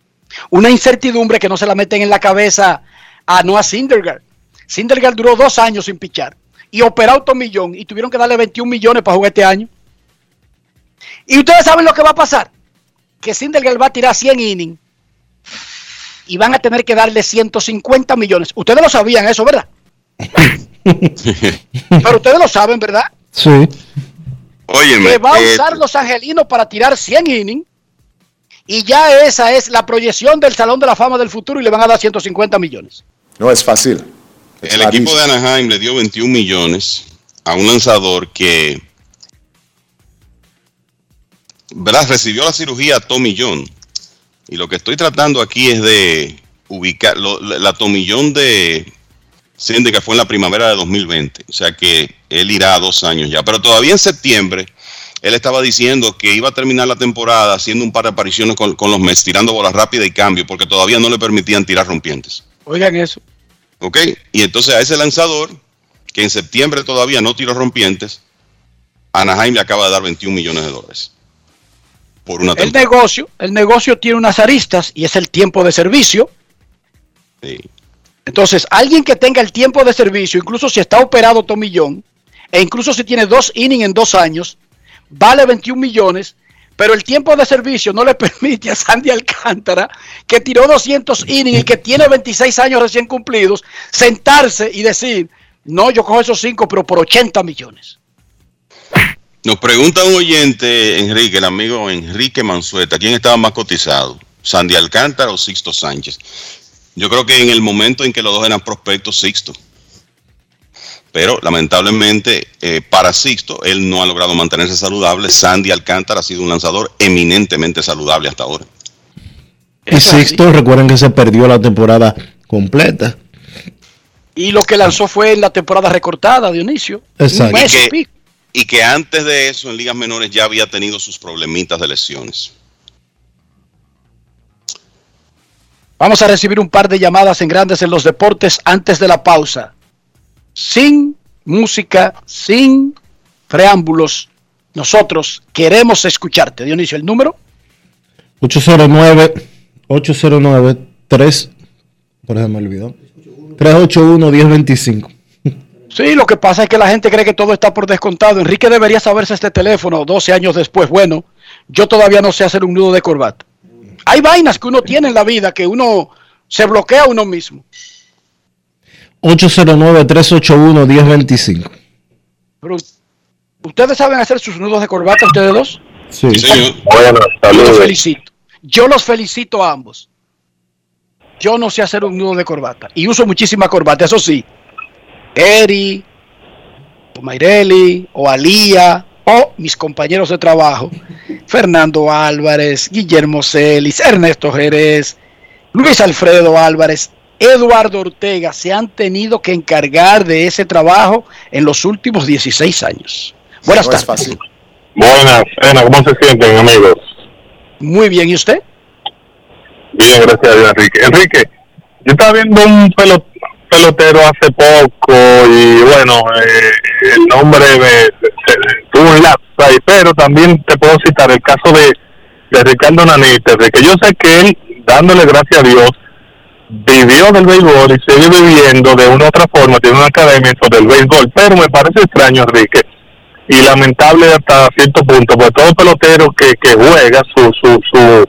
Una incertidumbre que no se la meten en la cabeza a Noah Syndergaard. Syndergaard duró dos años sin pichar y operó millón y tuvieron que darle 21 millones para jugar este año. Y ustedes saben lo que va a pasar. Que Syndergaard va a tirar 100 innings y van a tener que darle 150 millones. Ustedes lo sabían eso, ¿verdad? Pero ustedes lo saben, ¿verdad? Sí. Óyeme, que va a eh, usar los angelinos para tirar 100 innings y ya esa es la proyección del Salón de la Fama del futuro y le van a dar 150 millones. No es fácil. El equipo de Anaheim le dio 21 millones a un lanzador que ¿verdad? recibió la cirugía Tommy John. Y lo que estoy tratando aquí es de ubicar lo- la John de que fue en la primavera de 2020. O sea que él irá a dos años ya. Pero todavía en septiembre él estaba diciendo que iba a terminar la temporada haciendo un par de apariciones con, con los Mets, tirando bolas rápidas y cambio, porque todavía no le permitían tirar rompientes. Oigan eso. ¿Ok? Y entonces a ese lanzador, que en septiembre todavía no tiró rompientes, Anaheim le acaba de dar 21 millones de dólares. Por una El negocio, el negocio tiene unas aristas y es el tiempo de servicio. Sí. Entonces, alguien que tenga el tiempo de servicio, incluso si está operado Tomillón, e incluso si tiene dos innings en dos años, vale 21 millones, pero el tiempo de servicio no le permite a Sandy Alcántara, que tiró 200 innings y que tiene 26 años recién cumplidos, sentarse y decir, no, yo cojo esos cinco, pero por 80 millones. Nos pregunta un oyente, Enrique, el amigo Enrique Mansueta, ¿quién estaba más cotizado? ¿Sandy Alcántara o Sixto Sánchez? Yo creo que en el momento en que los dos eran prospectos, Sixto. Pero lamentablemente eh, para Sixto, él no ha logrado mantenerse saludable. Sandy Alcántara ha sido un lanzador eminentemente saludable hasta ahora. Y Sixto, recuerden que se perdió la temporada completa. Y lo que lanzó fue en la temporada recortada, Dionisio. Exacto. Un mes Y que-. Y que antes de eso en ligas menores ya había tenido sus problemitas de lesiones. Vamos a recibir un par de llamadas en Grandes en los Deportes antes de la pausa. Sin música, sin preámbulos. Nosotros queremos escucharte. Dionisio, el número 809 809 3 por eso me olvidó 381 1025 Sí, lo que pasa es que la gente cree que todo está por descontado. Enrique debería saberse este teléfono 12 años después. Bueno, yo todavía no sé hacer un nudo de corbata. Hay vainas que uno tiene en la vida que uno se bloquea a uno mismo. 809 381 1025 Pero, ¿Ustedes saben hacer sus nudos de corbata, ustedes dos? Sí, Buenas, Yo los felicito. Yo los felicito a ambos. Yo no sé hacer un nudo de corbata. Y uso muchísima corbata, eso sí. Eri, o Mayreli, o Alía, o mis compañeros de trabajo. Fernando Álvarez, Guillermo Celis, Ernesto Jerez, Luis Alfredo Álvarez, Eduardo Ortega se han tenido que encargar de ese trabajo en los últimos 16 años. Buenas No es tardes. fácil. Buenas, Ena, ¿cómo se sienten, amigos? Muy bien, ¿y usted? Bien, gracias a Dios, Enrique. Enrique, yo estaba viendo un pelo- pelotero hace poco y bueno, eh, el nombre tuvo un lapso ahí, pero también te puedo citar el caso de, de Ricardo Nanite, de que yo sé que él, dándole gracias a Dios, vivió del béisbol y sigue viviendo de una otra forma, tiene una academia sobre el béisbol, pero me parece extraño, Enrique, y lamentable hasta cierto punto, porque todo pelotero que, que juega, su, su, su,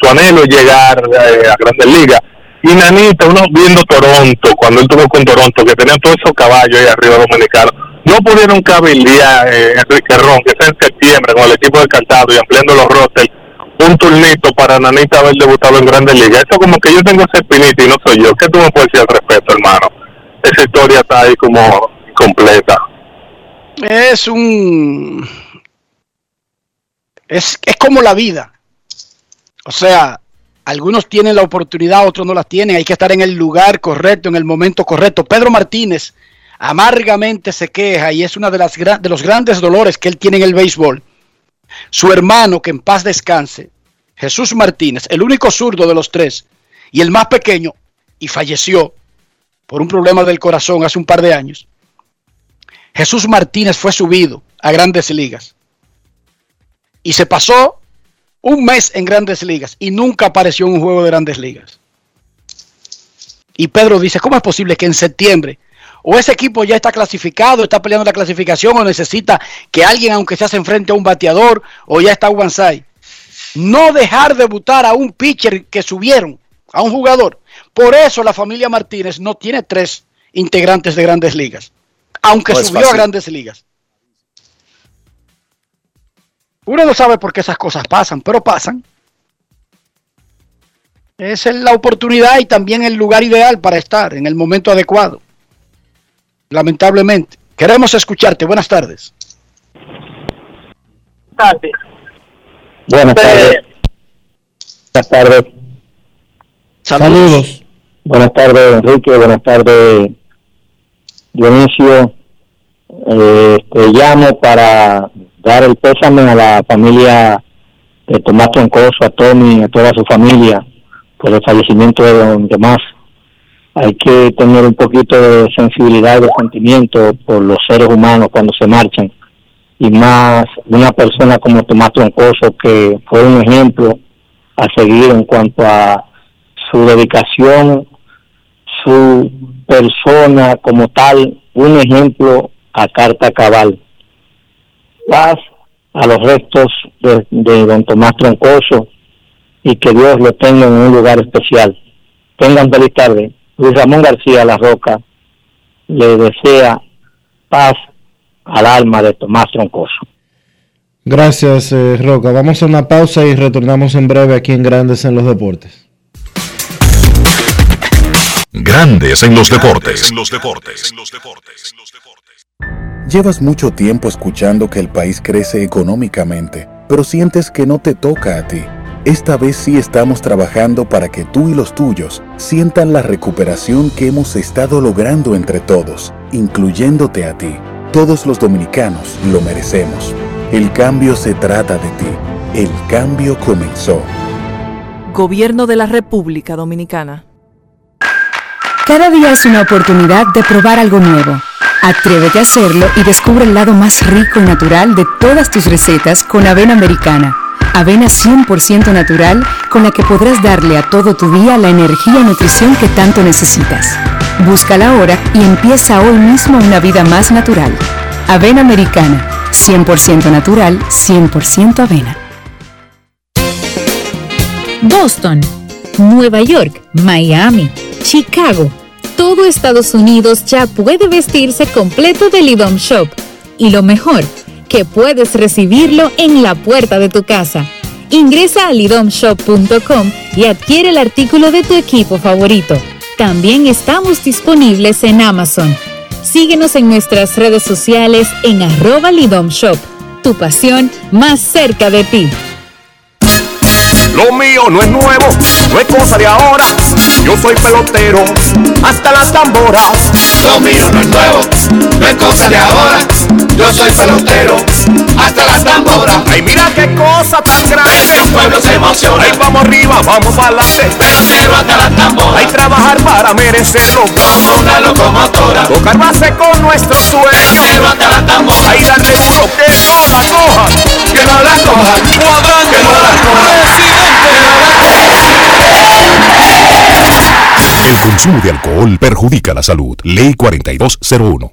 su anhelo llegar eh, a grandes ligas. Y Nanita, uno viendo Toronto, cuando él tuvo con Toronto, que tenían todos esos caballos ahí arriba dominicanos, no pudieron cabildear eh, Ron, que es en septiembre con el equipo descartado y ampliando los rosters, un turnito para Nanita haber debutado en grandes ligas. Eso como que yo tengo ese espinito y no soy yo. ¿Qué tú me puedes decir al respecto, hermano? Esa historia está ahí como completa. Es un... Es, es como la vida. O sea, algunos tienen la oportunidad, otros no la tienen. Hay que estar en el lugar correcto, en el momento correcto. Pedro Martínez amargamente se queja y es uno de, las, de los grandes dolores que él tiene en el béisbol. Su hermano, que en paz descanse, Jesús Martínez, el único zurdo de los tres y el más pequeño, y falleció por un problema del corazón hace un par de años. Jesús Martínez fue subido a grandes ligas y se pasó un mes en grandes ligas y nunca apareció en un juego de grandes ligas. Y Pedro dice, ¿cómo es posible que en septiembre o ese equipo ya está clasificado, está peleando la clasificación o necesita que alguien, aunque se hace enfrente a un bateador o ya está Wansai, no dejar debutar a un pitcher que subieron, a un jugador. Por eso la familia Martínez no tiene tres integrantes de grandes ligas, aunque subió a grandes ligas. Uno no sabe por qué esas cosas pasan, pero pasan. Es la oportunidad y también el lugar ideal para estar en el momento adecuado. Lamentablemente. Queremos escucharte. Buenas tardes. Buenas tardes. Buenas tardes. Saludos. Buenas tardes, Enrique. Buenas tardes, Dionisio. Eh, te llamo para dar el pésame a la familia de Tomás Troncoso, a Tommy, a toda su familia por el fallecimiento de don Tomás. Hay que tener un poquito de sensibilidad y de sentimiento por los seres humanos cuando se marchan. Y más una persona como Tomás Troncoso, que fue un ejemplo a seguir en cuanto a su dedicación, su persona como tal, un ejemplo a carta cabal paz a los restos de, don Tomás Troncoso y que Dios lo tenga en un lugar especial. Tengan feliz tarde. Luis Ramón García La Roca le desea paz al alma de Tomás Troncoso. Gracias, eh, Roca. Vamos a una pausa y retornamos en breve aquí en Grandes en los Deportes. Grandes en los deportes. En los deportes. Llevas mucho tiempo escuchando que el país crece económicamente, pero sientes que no te toca a ti. Esta vez sí estamos trabajando para que tú y los tuyos sientan la recuperación que hemos estado logrando entre todos, incluyéndote a ti. Todos los dominicanos lo merecemos. El cambio se trata de ti. El cambio comenzó. Gobierno de la República Dominicana. Cada día es una oportunidad de probar algo nuevo. Atrévete a hacerlo y descubre el lado más rico y natural de todas tus recetas con avena americana. Avena 100% natural con la que podrás darle a todo tu día la energía y nutrición que tanto necesitas. Búscala ahora y empieza hoy mismo una vida más natural. Avena americana, 100% natural, 100% avena. Boston, Nueva York, Miami, Chicago todo Estados Unidos ya puede vestirse completo del IDOM Shop. Y lo mejor, que puedes recibirlo en la puerta de tu casa. Ingresa a lidomshop.com y adquiere el artículo de tu equipo favorito. También estamos disponibles en Amazon. Síguenos en nuestras redes sociales en arroba lidomshop. Tu pasión más cerca de ti. Lo mío no es nuevo, no es cosa de ahora. Yo soy pelotero, hasta las tamboras. Lo mío no es nuevo, no es cosa de ahora. Yo soy pelotero, hasta las tamboras. Ay, mira qué cosa tan grande. El pueblo se emociona. Ay, vamos arriba, vamos adelante. Pelotero hasta las tamboras. Hay trabajar para merecerlo. Como una locomotora. Tocar base con nuestro sueño. Pelotero hasta las tamboras. Ay, darle duro que no la cojan. Que no la cojan. Cuadrante. Que no la cojan. El consumo de alcohol perjudica la salud. Ley 4201.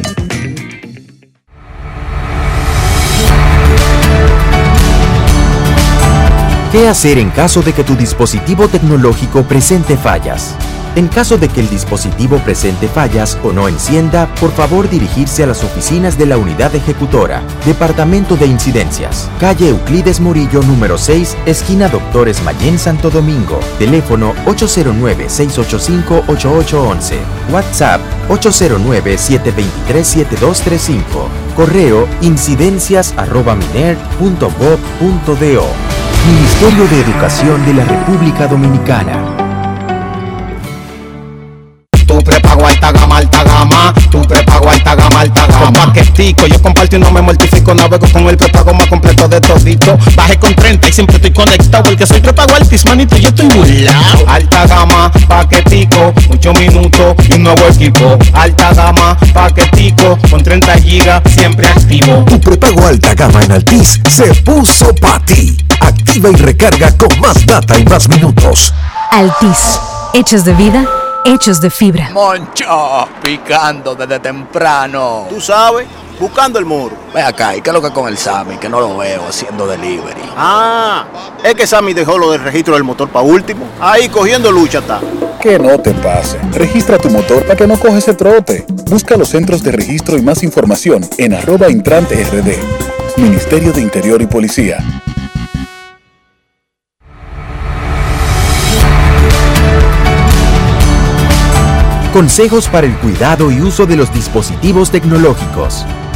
¿Qué hacer en caso de que tu dispositivo tecnológico presente fallas? En caso de que el dispositivo presente fallas o no encienda, por favor dirigirse a las oficinas de la unidad ejecutora, Departamento de Incidencias, calle Euclides Murillo número 6, esquina Doctores Mayén Santo Domingo, teléfono 809-685-8811, WhatsApp 809-723-7235, correo incidencias.miner.gov.do. Ministerio de Educación de la República Dominicana. Tu prepago alta gama, alta gama. Tu prepago alta alta gama. Paquetico, yo comparto y no me mortifico. Navego con el prepago más completo de todito. Bajé con 30 y siempre estoy conectado. Porque soy prepago altis, manito, yo estoy burlao. Alta gama, paquetico, 8 minutos y un nuevo equipo. Alta gama, paquetico, con 30 gigas, siempre activo. Tu prepago alta gama en Altis se puso pa' ti. Activa y recarga con más data y más minutos. Altis, hechos de vida, hechos de fibra. Moncho, picando desde temprano. Tú sabes, buscando el muro. Ve acá, ¿y qué es lo que con el Sammy? Que no lo veo haciendo delivery. Ah, es que Sammy dejó lo del registro del motor para último. Ahí cogiendo lucha está. Que no te pase. Registra tu motor para que no coges ese trote. Busca los centros de registro y más información en arroba intrante rd. Ministerio de Interior y Policía. Consejos para el cuidado y uso de los dispositivos tecnológicos.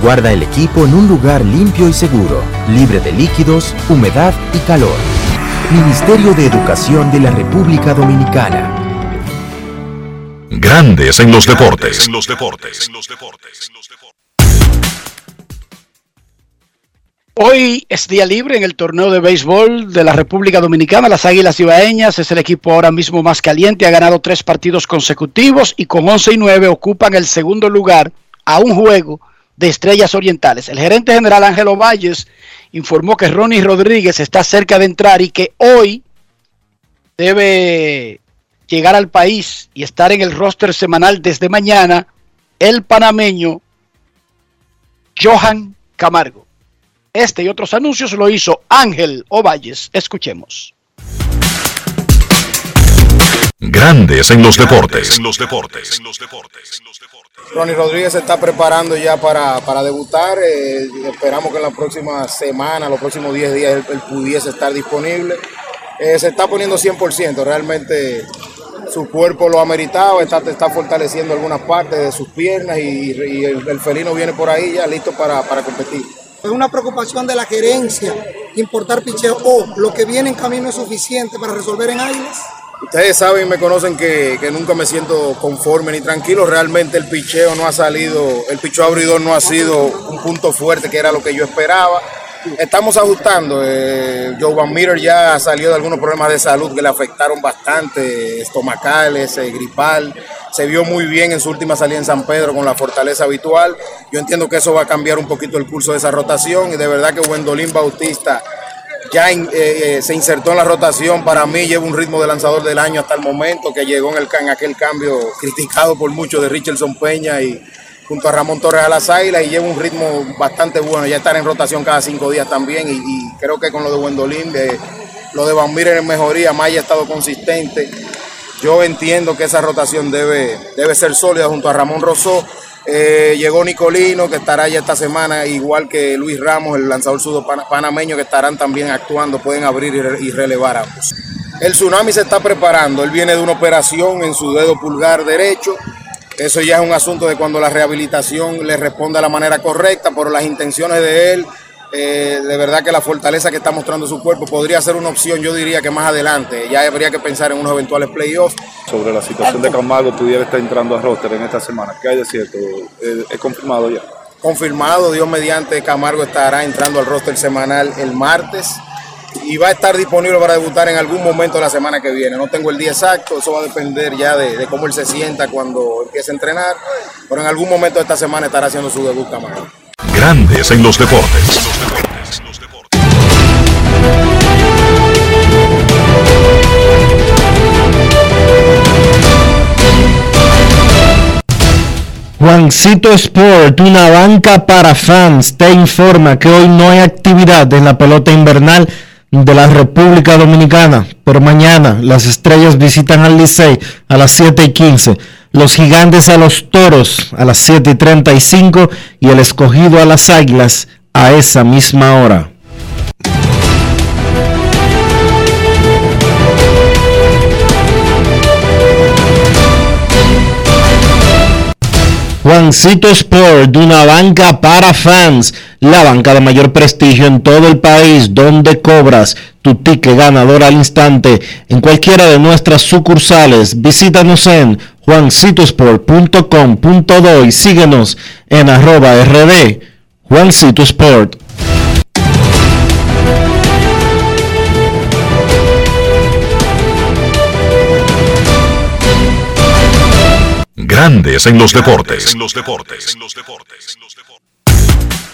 Guarda el equipo en un lugar limpio y seguro, libre de líquidos, humedad y calor. Ministerio de Educación de la República Dominicana. Grandes en los deportes. los deportes. Hoy es día libre en el torneo de béisbol de la República Dominicana. Las Águilas Ibaeñas es el equipo ahora mismo más caliente. Ha ganado tres partidos consecutivos y con 11 y 9 ocupan el segundo lugar a un juego de Estrellas Orientales. El gerente general Ángelo Valles informó que Ronnie Rodríguez está cerca de entrar y que hoy debe llegar al país y estar en el roster semanal desde mañana el panameño Johan Camargo. Este y otros anuncios lo hizo Ángel Ovalles. Escuchemos. Grandes en los deportes. los deportes. Ronnie Rodríguez se está preparando ya para, para debutar. eh, esperamos que en la próxima semana, los próximos 10 días, él, él pudiese estar disponible. Eh, se está poniendo 100%. Realmente su cuerpo lo ha meritado. Está, está fortaleciendo algunas partes de sus piernas y, y el, el felino viene por ahí ya listo para, para competir. Es una preocupación de la gerencia importar picheo o lo que viene en camino es suficiente para resolver en Águilas. Ustedes saben y me conocen que, que nunca me siento conforme ni tranquilo. Realmente el picheo no ha salido, el picheo abridor no ha sido un punto fuerte que era lo que yo esperaba. Estamos ajustando. Eh, Joe Van Meter ya salió de algunos problemas de salud que le afectaron bastante, estomacales, eh, gripal. Se vio muy bien en su última salida en San Pedro con la fortaleza habitual. Yo entiendo que eso va a cambiar un poquito el curso de esa rotación y de verdad que Wendolín Bautista ya eh, eh, se insertó en la rotación. Para mí lleva un ritmo de lanzador del año hasta el momento, que llegó en, aquel cambio criticado por muchos de Richardson Peña y junto a Ramón Torres a las Águilas y lleva un ritmo bastante bueno. Ya estar en rotación cada cinco días también y, creo que con lo de Wendolín, lo de Van Mieren en mejoría, Maya ha estado consistente. Yo entiendo que esa rotación debe, debe ser sólida junto a Ramón Rosó. Eh, llegó Nicolino, que estará ya esta semana, igual que Luis Ramos, el lanzador sudo pana- panameño, que estarán también actuando, pueden abrir y relevar ambos. El Tsunami se está preparando, él viene de una operación en su dedo pulgar derecho. Eso ya es un asunto de cuando la rehabilitación le responda de la manera correcta, pero las intenciones de él Eh, de verdad que la fortaleza que está mostrando su cuerpo podría ser una opción, yo diría que más adelante. Ya habría que pensar en unos eventuales playoffs. Sobre la situación de Camargo, pudiera estar entrando a roster en esta semana. ¿Qué hay de cierto? ¿Es, es confirmado ya? Confirmado, Dios mediante, Camargo estará entrando al roster semanal el martes y va a estar disponible para debutar en algún momento de la semana que viene. No tengo el día exacto, eso va a depender ya de, de cómo él se sienta cuando empiece a entrenar, pero en algún momento de esta semana estará haciendo su debut Camargo. Grandes en los deportes. Juancito Sport, una banca para fans, te informa que hoy no hay actividad en la pelota invernal de la República Dominicana, pero mañana las estrellas visitan al Licey a las 7 y 15, los gigantes a los toros a las 7 y 35 y el escogido a las águilas a esa misma hora. Juancito Sport, una banca para fans, la banca de mayor prestigio en todo el país, donde cobras tu ticket ganador al instante en cualquiera de nuestras sucursales. Visítanos en juancitosport.com.do y síguenos en arroba rd Juancito Sport. Grandes en los deportes.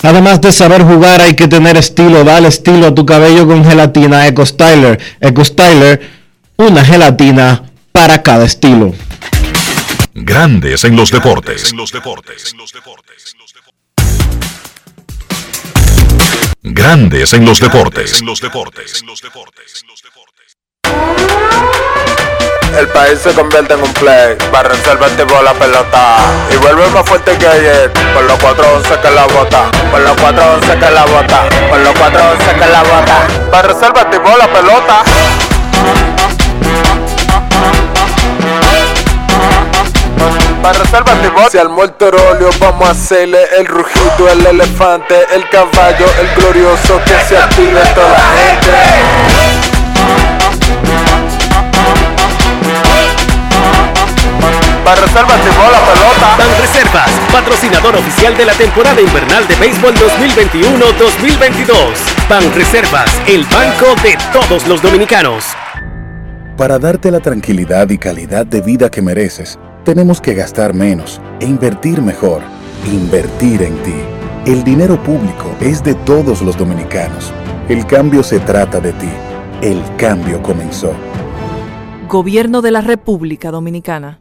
Además de saber jugar, hay que tener estilo. Dale estilo a tu cabello con gelatina Eco Styler. Eco Styler, una gelatina para cada estilo. Grandes en los deportes. Grandes en los deportes. El país se convierte en un play. Para reservar tipo la pelota. Y vuelve más fuerte que ayer. Por los 411 que la bota. Por los 411 que la bota. Por los 411 que la bota. Para reservar tipo la pelota. Para. Si al muerto óleo vamos a hacerle el rugido, el elefante, el caballo, el glorioso que se active toda la gente. Reservas llevó la pelota. Ban Reservas, patrocinador oficial de la temporada invernal de béisbol 2021-2022. Ban Reservas, el banco de todos los dominicanos. Para darte la tranquilidad y calidad de vida que mereces, tenemos que gastar menos e invertir mejor. Invertir en ti. El dinero público es de todos los dominicanos. El cambio se trata de ti. El cambio comenzó. Gobierno de la República Dominicana.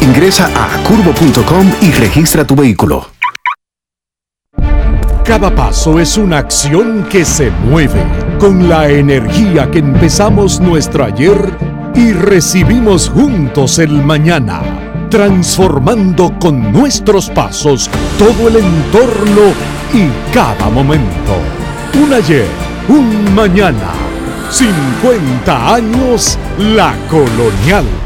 Ingresa a curvo.com y registra tu vehículo. Cada paso es una acción que se mueve con la energía que empezamos nuestro ayer y recibimos juntos el mañana, transformando con nuestros pasos todo el entorno y cada momento. Un ayer, un mañana 50 años La Colonial.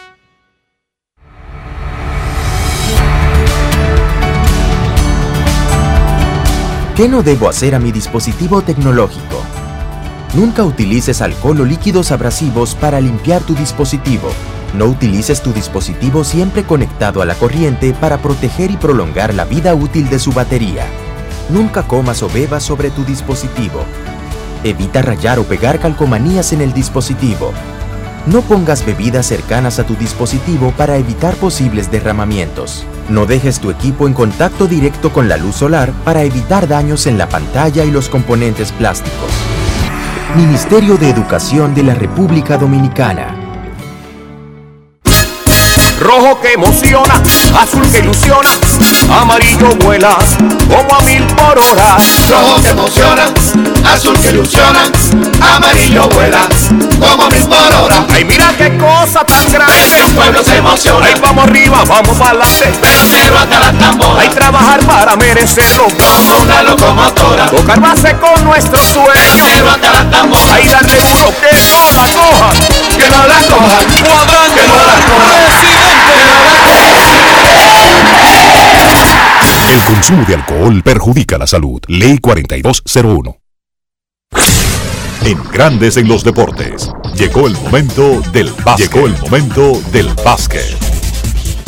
¿Qué no debo hacer a mi dispositivo tecnológico? Nunca utilices alcohol o líquidos abrasivos para limpiar tu dispositivo. No utilices tu dispositivo siempre conectado a la corriente para proteger y prolongar la vida útil de su batería. Nunca comas o bebas sobre tu dispositivo. Evita rayar o pegar calcomanías en el dispositivo. No pongas bebidas cercanas a tu dispositivo para evitar posibles derramamientos. No dejes tu equipo en contacto directo con la luz solar para evitar daños en la pantalla y los componentes plásticos. Ministerio de Educación de la República Dominicana. Rojo que emociona, azul que ilusiona, amarillo vuela como a mil por hora. Rojo que emociona, azul que ilusiona, amarillo vuela como a mil por hora. Ay, mira qué cosa tan grande. El pueblo se emociona. Ay, vamos arriba, vamos para adelante. Pero cero hasta la tambora. Hay trabajar para merecerlo. Como una locomotora. Tocar base con nuestro sueño. Cero hasta la tambora. Ay, darle duro que no la cojan. Que no la cojan. Cuadrante. Que no la cojan. El consumo de alcohol perjudica la salud. Ley 4201. En Grandes en los Deportes. Llegó el momento del básquet. Llegó el momento del básquet.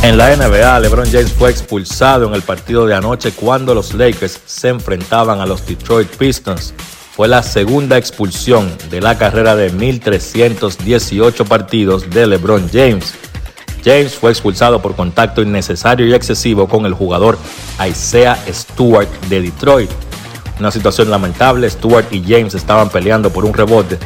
En la NBA, LeBron James fue expulsado en el partido de anoche cuando los Lakers se enfrentaban a los Detroit Pistons. Fue la segunda expulsión de la carrera de 1.318 partidos de LeBron James. James fue expulsado por contacto innecesario y excesivo con el jugador Isaiah Stewart de Detroit. Una situación lamentable, Stewart y James estaban peleando por un rebote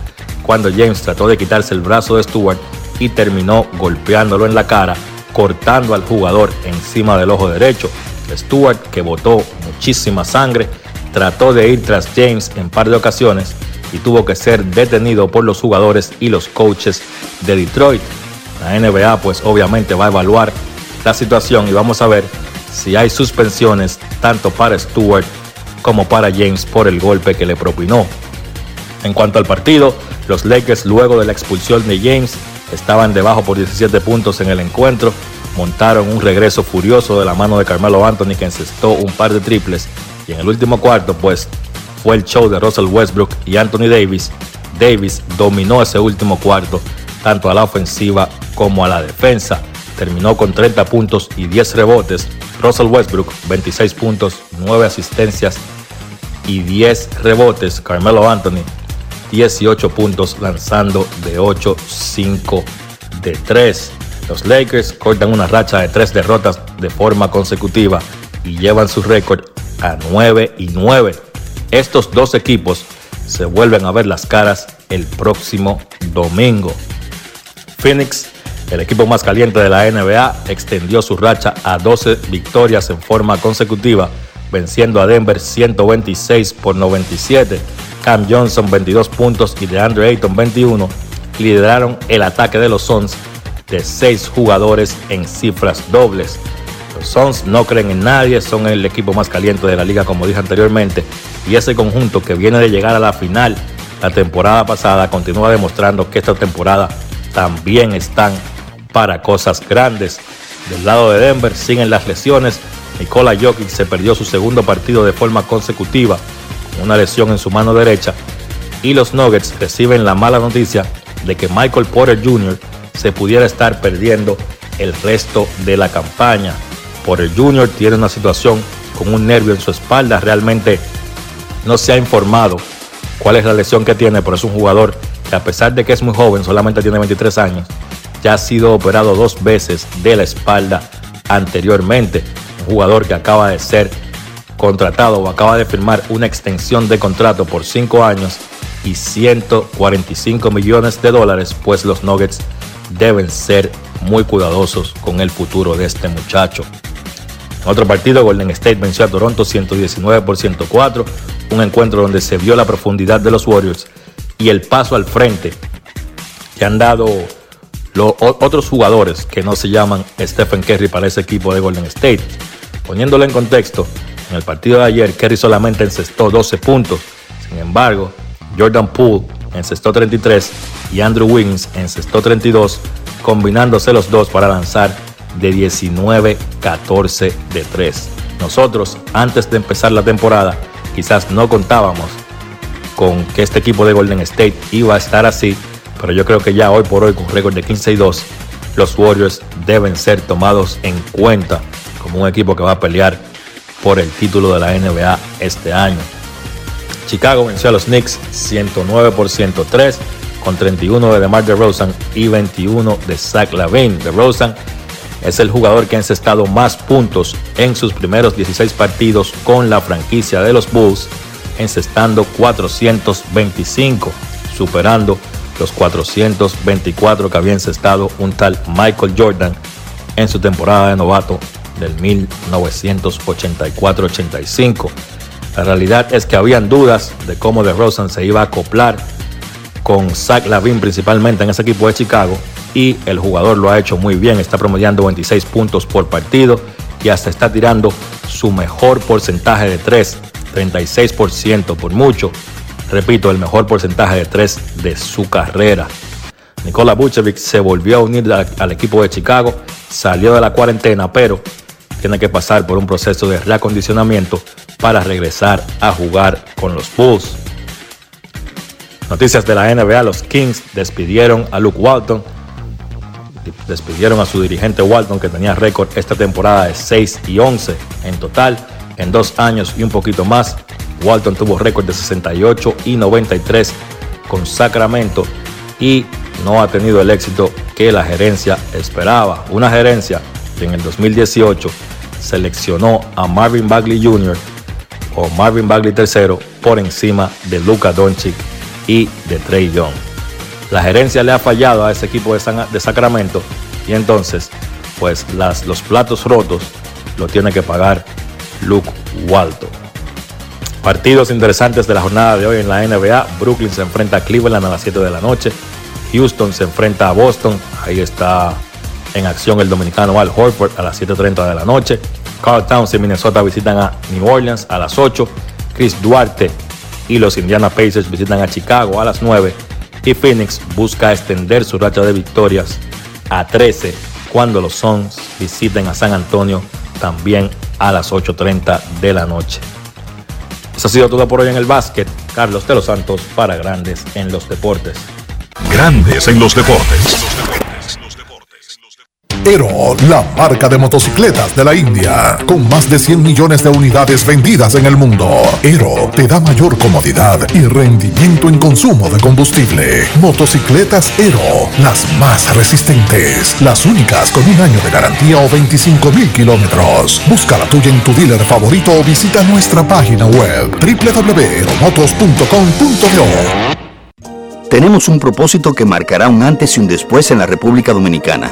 cuando James trató de quitarse el brazo de Stewart y terminó golpeándolo en la cara, cortando al jugador encima del ojo derecho. Stewart, que botó muchísima sangre, trató de ir tras James en par de ocasiones y tuvo que ser detenido por los jugadores y los coaches de Detroit. La NBA pues obviamente va a evaluar la situación y vamos a ver si hay suspensiones tanto para Stewart como para James por el golpe que le propinó. En cuanto al partido, los Lakers luego de la expulsión de James estaban debajo por 17 puntos en el encuentro, montaron un regreso furioso de la mano de Carmelo Anthony que encestó un par de triples y en el último cuarto pues fue el show de Russell Westbrook y Anthony Davis. Davis dominó ese último cuarto tanto a la ofensiva como a la defensa. Terminó con 30 puntos y 10 rebotes. Russell Westbrook, 26 puntos, 9 asistencias y 10 rebotes. Carmelo Anthony, 18 puntos lanzando de 8, 5 de 3. Los Lakers cortan una racha de 3 derrotas de forma consecutiva y llevan su récord a 9 y 9. Estos dos equipos se vuelven a ver las caras el próximo domingo. Phoenix, el equipo más caliente de la NBA, extendió su racha a 12 victorias en forma consecutiva, venciendo a Denver 126 por 97. Cam Johnson 22 puntos y DeAndre Ayton 21 lideraron el ataque de los Suns de 6 jugadores en cifras dobles. Los Suns no creen en nadie, son el equipo más caliente de la liga como dije anteriormente y ese conjunto que viene de llegar a la final la temporada pasada continúa demostrando que esta temporada también están para cosas grandes. Del lado de Denver siguen las lesiones. Nikola Jokic se perdió su segundo partido de forma consecutiva con una lesión en su mano derecha. Y los Nuggets reciben la mala noticia de que Michael Porter Jr. se pudiera estar perdiendo el resto de la campaña. Porter Jr. tiene una situación con un nervio en su espalda. Realmente no se ha informado cuál es la lesión que tiene, pero es un jugador que a pesar de que es muy joven, solamente tiene 23 años, ya ha sido operado dos veces de la espalda anteriormente. Un jugador que acaba de ser contratado o acaba de firmar una extensión de contrato por 5 años y 145 millones de dólares, pues los Nuggets deben ser muy cuidadosos con el futuro de este muchacho. Otro partido, Golden State venció a Toronto 119 por 104, un encuentro donde se vio la profundidad de los Warriors y el paso al frente que han dado los otros jugadores que no se llaman Stephen Curry para ese equipo de Golden State. Poniéndolo en contexto, en el partido de ayer Curry solamente encestó 12 puntos, sin embargo, Jordan Poole encestó 33 y Andrew Wiggins encestó 32, combinándose los dos para lanzar de 19-14 de 3. Nosotros, antes de empezar la temporada, quizás no contábamos con que este equipo de Golden State iba a estar así, pero yo creo que ya hoy por hoy con récord de 15 y 2, los Warriors deben ser tomados en cuenta como un equipo que va a pelear por el título de la NBA este año. Chicago venció a los Knicks 109 por 103 con 31 de DeMar DeRozan y 21 de Zach Lavine. DeRozan es el jugador que ha encestado más puntos en sus primeros 16 partidos con la franquicia de los Bulls, encestando 425, superando los 424 que había encestado un tal Michael Jordan en su temporada de novato del 1984-85. La realidad es que habían dudas de cómo DeRozan se iba a acoplar con Zach Lavin principalmente en ese equipo de Chicago y el jugador lo ha hecho muy bien, está promediando 26 puntos por partido y hasta está tirando su mejor porcentaje de 3, 36% por mucho. Repito, el mejor porcentaje de 3 de su carrera. Nikola Vucevic se volvió a unir al equipo de Chicago, salió de la cuarentena, pero tiene que pasar por un proceso de reacondicionamiento para regresar a jugar con los Bulls. Noticias de la NBA, los Kings despidieron a Luke Walton, despidieron a su dirigente Walton que tenía récord esta temporada de 6 y 11 en total, en dos años y un poquito más. Walton tuvo récord de 68 y 93 con Sacramento y no ha tenido el éxito que la gerencia esperaba. Una gerencia que en el 2018 seleccionó a Marvin Bagley Jr. o Marvin Bagley III por encima de Luka Doncic y de Trey Young. La gerencia le ha fallado a ese equipo de, Sacramento y entonces pues los platos rotos lo tiene que pagar Luke Walton. Partidos interesantes de la jornada de hoy en la NBA. Brooklyn se enfrenta a Cleveland a las 7 de la noche. Houston se enfrenta a Boston. Ahí está en acción el dominicano Al Horford a las 7.30 de la noche. Carl Towns y Minnesota visitan a New Orleans a las 8. Chris Duarte y los Indiana Pacers visitan a Chicago a las 9. Y Phoenix busca extender su racha de victorias a 13 cuando los Suns visiten a San Antonio también a las 8.30 de la noche. Eso ha sido todo por hoy en el básquet. Carlos de los Santos para Grandes en los Deportes. Grandes en los Deportes. Ero, la marca de motocicletas de la India, con más de 100 millones de unidades vendidas en el mundo. Ero te da mayor comodidad y rendimiento en consumo de combustible. Motocicletas Ero, las más resistentes, las únicas con un año de garantía o 25 mil kilómetros. Busca la tuya en tu dealer favorito o visita nuestra página web www.motos.com.do. Tenemos un propósito que marcará un antes y un después en la República Dominicana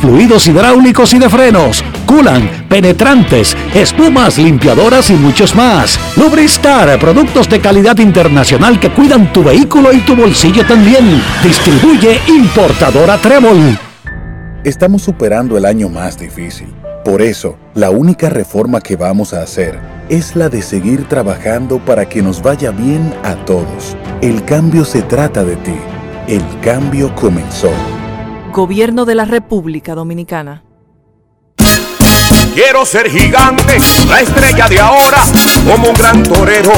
fluidos hidráulicos y de frenos, culan, penetrantes, espumas, limpiadoras y muchos más. Lubristar, productos de calidad internacional que cuidan tu vehículo y tu bolsillo también. Distribuye importadora Trébol. Estamos superando el año más difícil. Por eso, la única reforma que vamos a hacer es la de seguir trabajando para que nos vaya bien a todos. El cambio se trata de ti. El cambio comenzó. Gobierno de la República Dominicana. Quiero ser gigante, la estrella de ahora, como un gran torero,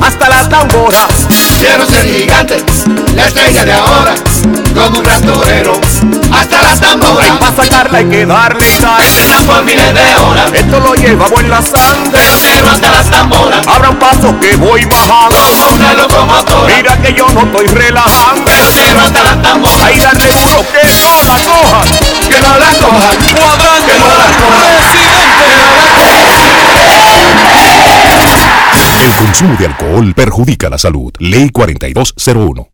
hasta la tambora. Quiero ser gigante, la estrella de ahora, como un gran torero, hasta la tambora. Y para sacarla hay que darle y dar. Entrenan por miles de horas. Esto lo llevamos en la sangre. Pero hasta la tambora. Abra un paso que voy bajando. Como una locomotora. Mira que yo no estoy relajando. Pero hasta la tambora. Ahí dale duro que no la cojan. Que no la cojan. Cuadrante. Que no la cojan. El consumo de alcohol perjudica la salud. Ley 4201.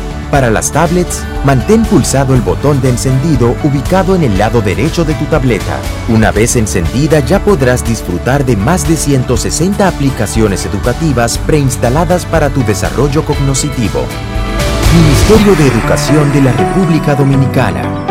Para las tablets, mantén pulsado el botón de encendido ubicado en el lado derecho de tu tableta. Una vez encendida ya podrás disfrutar de más de 160 aplicaciones educativas preinstaladas para tu desarrollo cognoscitivo. Ministerio de Educación de la República Dominicana.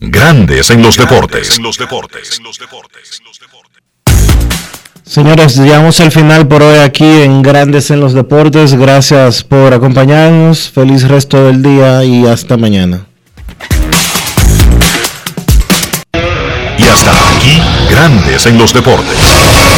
Grandes en los deportes. Señores, llegamos al final por hoy aquí en Grandes en los Deportes. Gracias por acompañarnos. Feliz resto del día y hasta mañana. Y hasta aquí, Grandes en los Deportes.